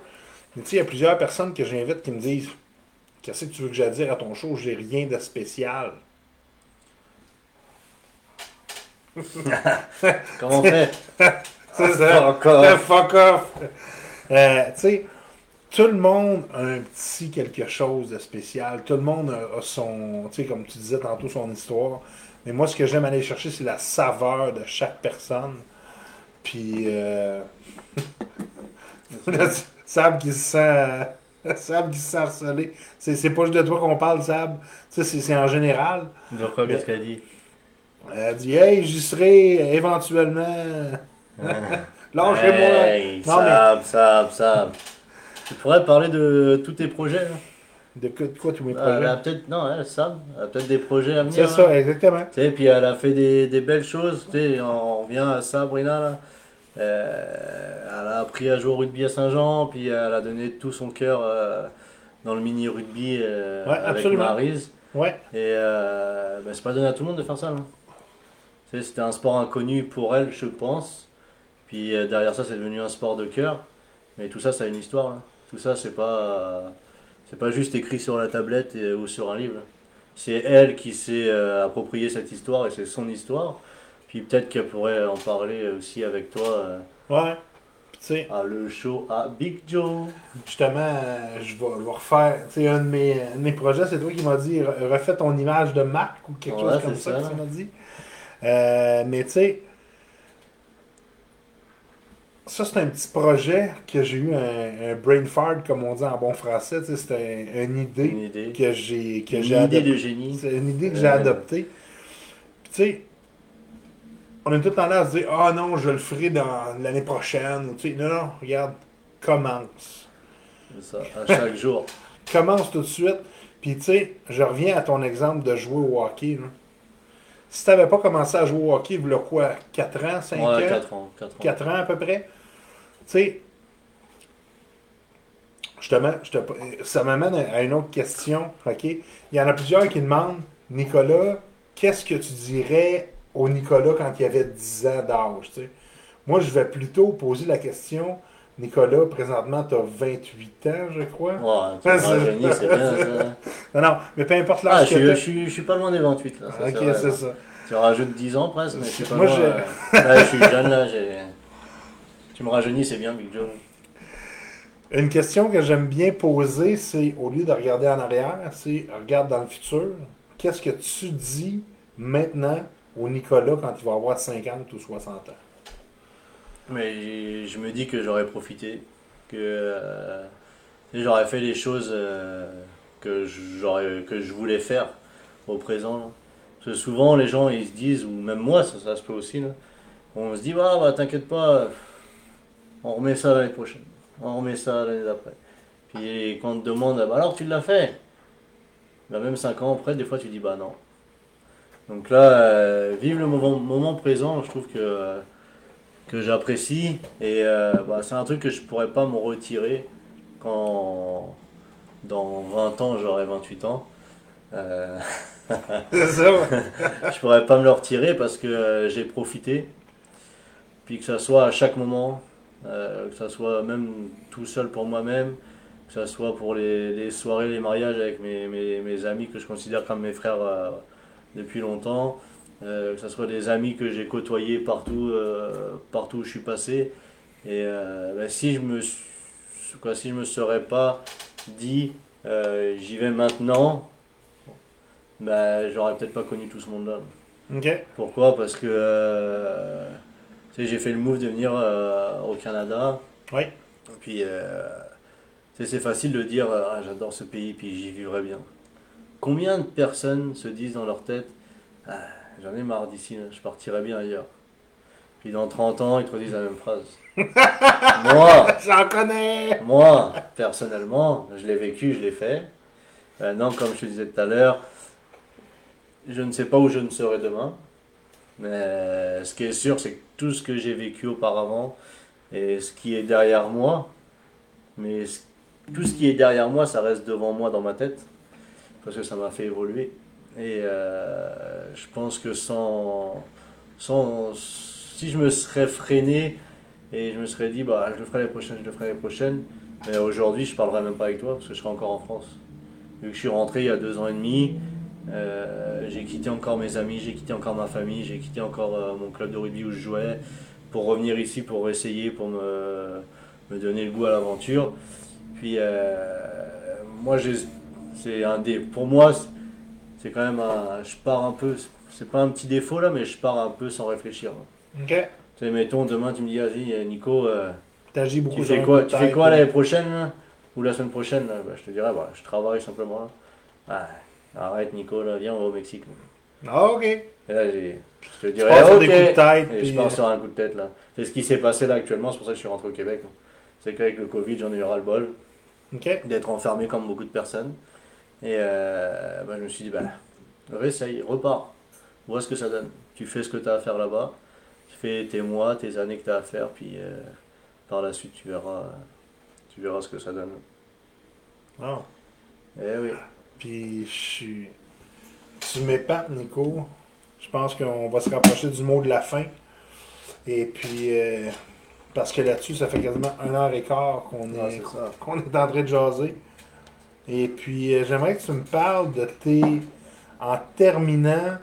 mais tu sais, il y a plusieurs personnes que j'invite qui me disent Qu'est-ce que tu veux que j'aille dire à ton show? J'ai rien de spécial. *laughs* Comment on fait? *laughs* C'est ça. Encore. The fuck off. Euh, tu sais, tout le monde a un petit quelque chose de spécial. Tout le monde a, a son, tu sais, comme tu disais tantôt, son histoire. Mais moi, ce que j'aime aller chercher, c'est la saveur de chaque personne. Puis, euh... *laughs* Sab qui se sent. *laughs* Sab qui se sent harcelé. C'est c'est pas juste de toi qu'on parle, Sab. Tu sais, c'est- c'est en général. Donc, quoi, qu'est-ce qu'elle dit? Elle dit Hey, j'y serai éventuellement. *laughs* Lâchez-moi. Hey, mais- Sab, Sab, Sab. Tu pourrais parler de tous tes projets là? De quoi, tous mes Elle projets a peut-être, non, elle, elle a peut-être des projets à venir. C'est hein. ça, exactement. Tu sais, puis elle a fait des, des belles choses. Tu sais, on revient à Sabrina là. Euh, elle a appris à jouer au rugby à Saint-Jean, puis elle a donné tout son cœur euh, dans le mini rugby euh, Ouais, avec absolument. Maryse. Ouais. Et euh, ben, c'est pas donné à tout le monde de faire ça. Tu sais, C'était un sport inconnu pour elle, je pense. Puis euh, derrière ça, c'est devenu un sport de cœur. Mais tout ça, ça a une histoire. là. Tout ça, c'est pas, c'est pas juste écrit sur la tablette et- ou sur un livre. C'est elle qui s'est euh, approprié cette histoire et c'est son histoire. Puis peut-être qu'elle pourrait en parler aussi avec toi euh, Ouais. Puis, tu sais, à le show à Big Joe. justement, euh, je vais, vais refaire. Tu sais, un, de mes, un de mes projets, c'est toi qui m'as dit re- refais ton image de marque ou quelque Ouais, chose comme ça, ça, que là. tu m'as dit. Euh, mais tu sais, ça, c'est un petit projet que j'ai eu un, un brain fart, comme on dit en bon français. Tu sais, C'était un- une idée Une idée. que j'ai que Une idée de génie. C'est une idée que j'ai Ouais. adoptée. Puis, tu sais, on a tout tendance à se dire Ah non, je le ferai dans l'année prochaine. Tu sais, non, non, regarde, commence. C'est ça, à chaque jour. *laughs* Commence tout de suite. Puis, tu sais, je reviens à ton exemple de jouer au hockey. là. Si tu n'avais pas commencé à jouer au hockey, il y a quoi 4 ans, 5 ans? Ouais, 4 ans. 4 ans. 4 ans à peu près? Tu sais, justement, je te- ça m'amène à une autre question. OK? Il y en a plusieurs qui demandent Nicolas, qu'est-ce que tu dirais au Nicolas quand il avait 10 ans d'âge? tu sais? Moi, je vais plutôt poser la question Nicolas, présentement, tu as 28 ans, je crois. Ouais, c'est- bien ça. *laughs* Non, non, mais peu importe Ah, l'âge je je, je suis pas loin des 28 là. ça, Ok, c'est ça. Tu rajoutes 10 ans presque, mais je suis pas Moi, loin. je- euh, je suis jeune là. j'ai- Tu me rajeunis, c'est bien, Big Joe. Une question que j'aime bien poser, c'est au lieu de regarder en arrière, c'est regarde dans le futur. Qu'est-ce que tu dis maintenant au Nicolas quand il va avoir 50 ou 60 ans? Mais je me dis que j'aurais profité, que euh, j'aurais fait les choses euh, que j'aurais que je voulais faire au présent. là. Parce que souvent les gens ils se disent, ou même moi ça, ça se peut aussi, là, on se dit ah bah t'inquiète pas, on remet ça l'année prochaine, on remet ça l'année d'après. Puis quand on te demande ah, bah alors tu l'as fait, bah, même 5 ans après des fois tu dis bah non. Donc là, euh, vive le moment, moment présent, je trouve que euh, que j'apprécie et euh, bah, c'est un truc que je pourrais pas me retirer quand dans 20 ans j'aurai 28 ans. Euh, *laughs* *laughs* je pourrais pas me le retirer parce que j'ai profité. Puis que ça soit à chaque moment, euh, que ça soit même tout seul pour moi-même, que ça soit pour les, les soirées, les mariages avec mes, mes, mes amis que je considère comme mes frères euh, depuis longtemps, euh, que ce soit des amis que j'ai côtoyés partout, partout où je suis passé. Et ben, si je me quoi, si je me serais pas dit j'y vais maintenant, ben, j'aurais peut-être pas connu tout ce monde-là. OK. Pourquoi? Parce que j'ai fait le move de venir euh, au Canada. Oui. Puis euh, c'est facile de dire euh, Ah, j'adore ce pays puis j'y vivrai bien. Combien de personnes se disent dans leur tête Ah, j'en ai marre d'ici, là, je partirai bien ailleurs. Puis dans 30 ans, ils te redisent la même phrase. *laughs* Moi, J'en connais! moi, personnellement, je l'ai vécu, je l'ai fait. Maintenant, comme je te disais tout à l'heure, je ne sais pas où je ne serai demain. Mais ce qui est sûr, c'est que tout ce que j'ai vécu auparavant et ce qui est derrière moi, mais tout ce qui est derrière moi, ça reste devant moi dans ma tête. Parce que ça m'a fait évoluer. Et euh, je pense que sans. Si je me serais freiné et je me serais dit, bah, je le ferai l'année prochaine, je le ferai l'année prochaine, mais aujourd'hui, je parlerai même pas avec toi parce que je serai encore en France. Vu que je suis rentré il y a deux ans et demi, euh, j'ai quitté encore mes amis, j'ai quitté encore ma famille, j'ai quitté encore euh, mon club de rugby où je jouais pour revenir ici pour essayer, pour me, me donner le goût à l'aventure. Puis euh, moi, c'est un des, pour moi, c'est- quand même un, je pars un peu, c'est pas un petit défaut là, mais je pars un peu sans réfléchir. Ok. Tu sais, mettons, demain tu me dis, vas-y, Nico, T'agis beaucoup tu fais quoi, tu fais quoi l'année prochaine là? Ou la semaine prochaine là? Bah, Je te dirais, bah, je travaille simplement là. Ah, arrête Nico, là, viens, on va au Mexique. Ah, ok. Et là, j'ai, je te Tu dirais, ok. des coups de tête. Et puis, je pars sur un coup de tête là. C'est ce qui s'est passé là actuellement, c'est pour ça que je suis rentré au Québec. C'est qu'avec le Covid, j'en ai eu ras-le-bol euh, Ok. d'être enfermé comme beaucoup de personnes. Et euh, bah, je me suis dit, bah, réessaye, repars, vois ce que ça donne. Tu fais ce que tu as à faire là-bas, tu fais tes mois, tes années que tu as à faire, puis euh, par la suite, tu verras, tu verras ce que ça donne. Ah. Eh oui. Puis, je suis. Tu m'épates, Nico. Je pense qu'on va se rapprocher du mot de la fin. Et puis, euh, parce que là-dessus, ça fait quasiment un heure et quart qu'on Ah, est, *laughs* qu'on est en train de jaser. Et puis, euh, j'aimerais que tu me parles de tes. En terminant,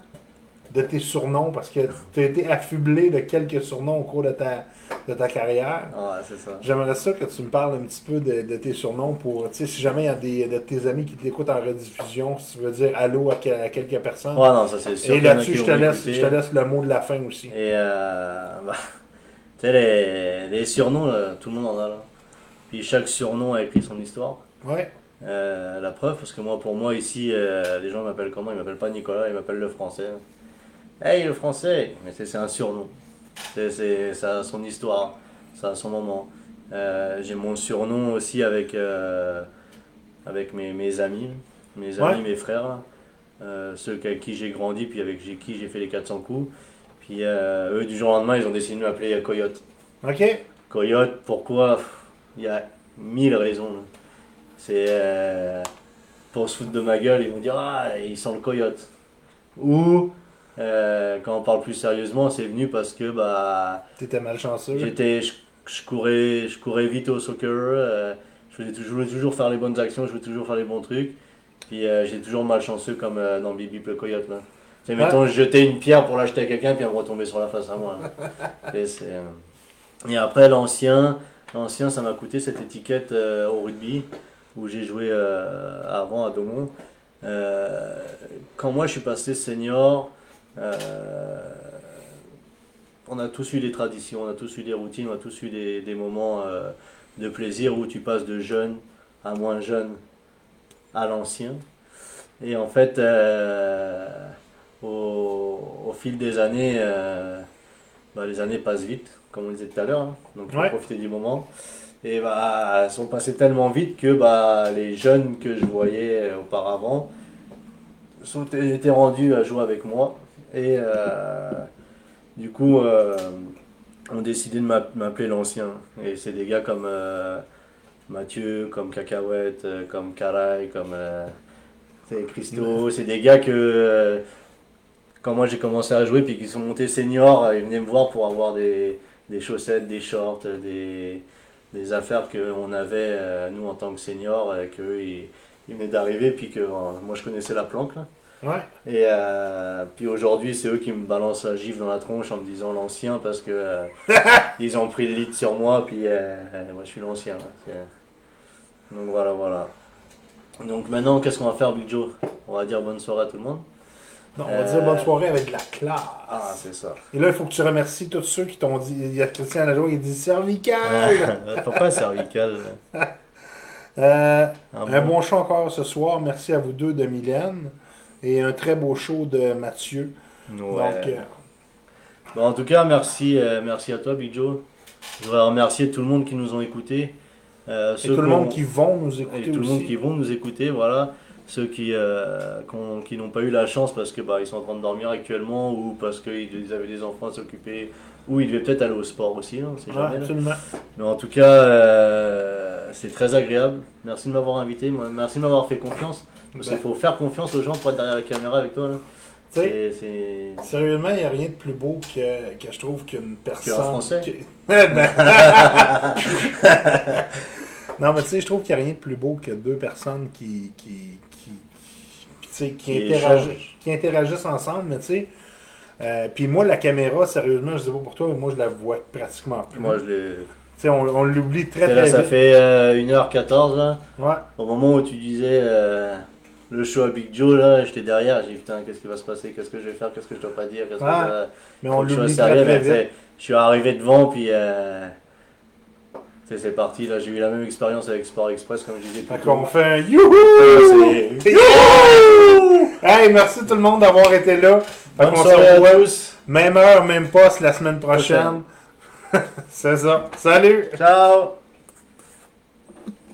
de tes surnoms, parce que tu as été affublé de quelques surnoms au cours de ta, de ta carrière. Ah, c'est ça. J'aimerais ça que tu me parles un petit peu de, de tes surnoms pour, tu sais, si jamais il y a des, de tes amis qui t'écoutent en rediffusion, si tu veux dire allô à, à quelques personnes. Ouais, non, ça c'est sûr. Et là-dessus, je te, laisse, je te laisse le mot de la fin aussi. Et euh, *laughs* bah, tu sais, les, les surnoms, là, tout le monde en a là. Puis chaque surnom a écrit son histoire. Ouais. Euh, la preuve, parce que moi, pour moi, ici, euh, les gens m'appellent comment? Ils m'appellent pas Nicolas, ils m'appellent le français. Hey, le français Mais c'est un surnom. C'est, ça a son histoire, ça a son moment. Euh, j'ai mon surnom aussi avec, euh, avec mes, mes amis, mes amis, Ouais. mes frères. Euh, ceux avec qui j'ai grandi, puis avec qui j'ai fait les 400 coups. Puis eux, du jour au lendemain, ils ont décidé de m'appeler Coyote. OK. Coyote, pourquoi? Il y a mille raisons. là. C'est pour se foutre de ma gueule, ils vont dire Ah, il sent le coyote. Ou euh, quand on parle plus sérieusement, c'est venu parce que bah T'étais malchanceux. j'étais, je, je courais, je courais vite au soccer. euh, je, toujours, voulais toujours faire les bonnes actions, je voulais toujours faire les bons trucs. Puis euh, j'ai toujours malchanceux comme euh, dans Bibi le coyote là. C'est mettons, je jetais une pierre pour l'acheter à quelqu'un, puis elle me retombait sur la face à moi. *laughs* Et, après, l'ancien, l'ancien, ça m'a coûté cette étiquette au rugby, où j'ai joué avant à Daumont. Euh, quand moi je suis passé senior, on a tous eu des traditions, on a tous eu des routines, on a tous eu des, des moments euh, de plaisir où tu passes de jeune à moins jeune à l'ancien. Et en fait, euh, au, au fil des années, euh, bah, les années passent vite, comme on disait tout à l'heure, hein. donc il faut Ouais. profiter du moment. Et bah, elles sont passées tellement vite que bah, les jeunes que je voyais auparavant sont, étaient rendus à jouer avec moi. Et euh, du coup, euh, ont décidé de m'app- m'appeler l'ancien. Et c'est des gars comme euh, Mathieu, comme Cacahuète, comme Caray, comme Christo. C'est des gars que, quand moi j'ai commencé à jouer, puis qui sont montés seniors, ils venaient me voir pour avoir des, des chaussettes, des shorts, des, des affaires qu'on avait, nous, en tant que seniors, et qu'eux, ils, ils venaient d'arriver, puis que moi je connaissais la planque. là. Ouais. Et euh, puis aujourd'hui, c'est eux qui me balancent la gifle dans la tronche en me disant l'ancien parce que *laughs* euh, ils ont pris le lead sur moi, puis euh, moi je suis l'ancien. C'est- Donc voilà, voilà. Donc maintenant, qu'est-ce qu'on va faire, Big Joe? On va dire bonne soirée à tout le monde. Non, on va dire bonne soirée avec de la classe. Ah, c'est ça. Et là, il faut que tu remercies tous ceux qui t'ont dit. Il y a Christian Lajoie qui dit cervical. *laughs* Pourquoi cervical Un *laughs* un bon- bon show encore ce soir. Merci à vous deux de Mylène. Et un très beau show de Mathieu. Ouais. Donc, euh, Bon, en tout cas, merci, euh, merci à toi, Big Joe. Je voudrais remercier tout le monde qui nous ont écoutés. Euh, et tout le monde qui vont nous Et écouter tout le monde qui vont nous écouter, voilà. Ceux qui, euh, qu'on- qui n'ont pas eu la chance parce que bah, ils sont en train de dormir actuellement ou parce qu'ils ils avaient des enfants à s'occuper ou ils devaient peut-être aller au sport aussi, hein, on sait Ouais, jamais. Mais en tout cas, c'est très agréable. Merci de m'avoir invité, merci de m'avoir fait confiance. Parce qu'il Ben. faut faire confiance aux gens pour être derrière la caméra avec toi. là. C'est- c'est- Sérieusement, il n'y a rien de plus beau que, que je trouve qu'une personne. Français? qui- *laughs* Ben- *laughs* non, mais tu sais, je trouve qu'il n'y a rien de plus beau que deux personnes qui, qui, qui, qui, interagissent, qui interagissent ensemble, mais tu sais. euh, puis moi, la caméra, sérieusement, je sais pas pour toi, mais moi, je la vois pratiquement plus. Moi, je l'ai. on, on l'oublie très très là, ça vite. fait euh, 1h14 là. Ouais. Au moment où tu disais euh, le show à Big Joe, là, j'étais derrière. J'ai dit putain, qu'est-ce qui va se passer? Qu'est-ce que je vais faire? Qu'est-ce que je dois pas dire? Qu'est-ce que Ah, ça- Mais on l'oublie. Je suis arrivé devant, puis euh, c'est parti. Là, j'ai eu la même expérience avec Sport Express, comme je disais. Fait tôt. qu'on fait un youhou! c'est- Youhou! Hey, merci tout le monde d'avoir été là. Fait Bonne se soirée à tous. même heure, même poste la semaine prochaine. *laughs* C'est ça. Salut! Ciao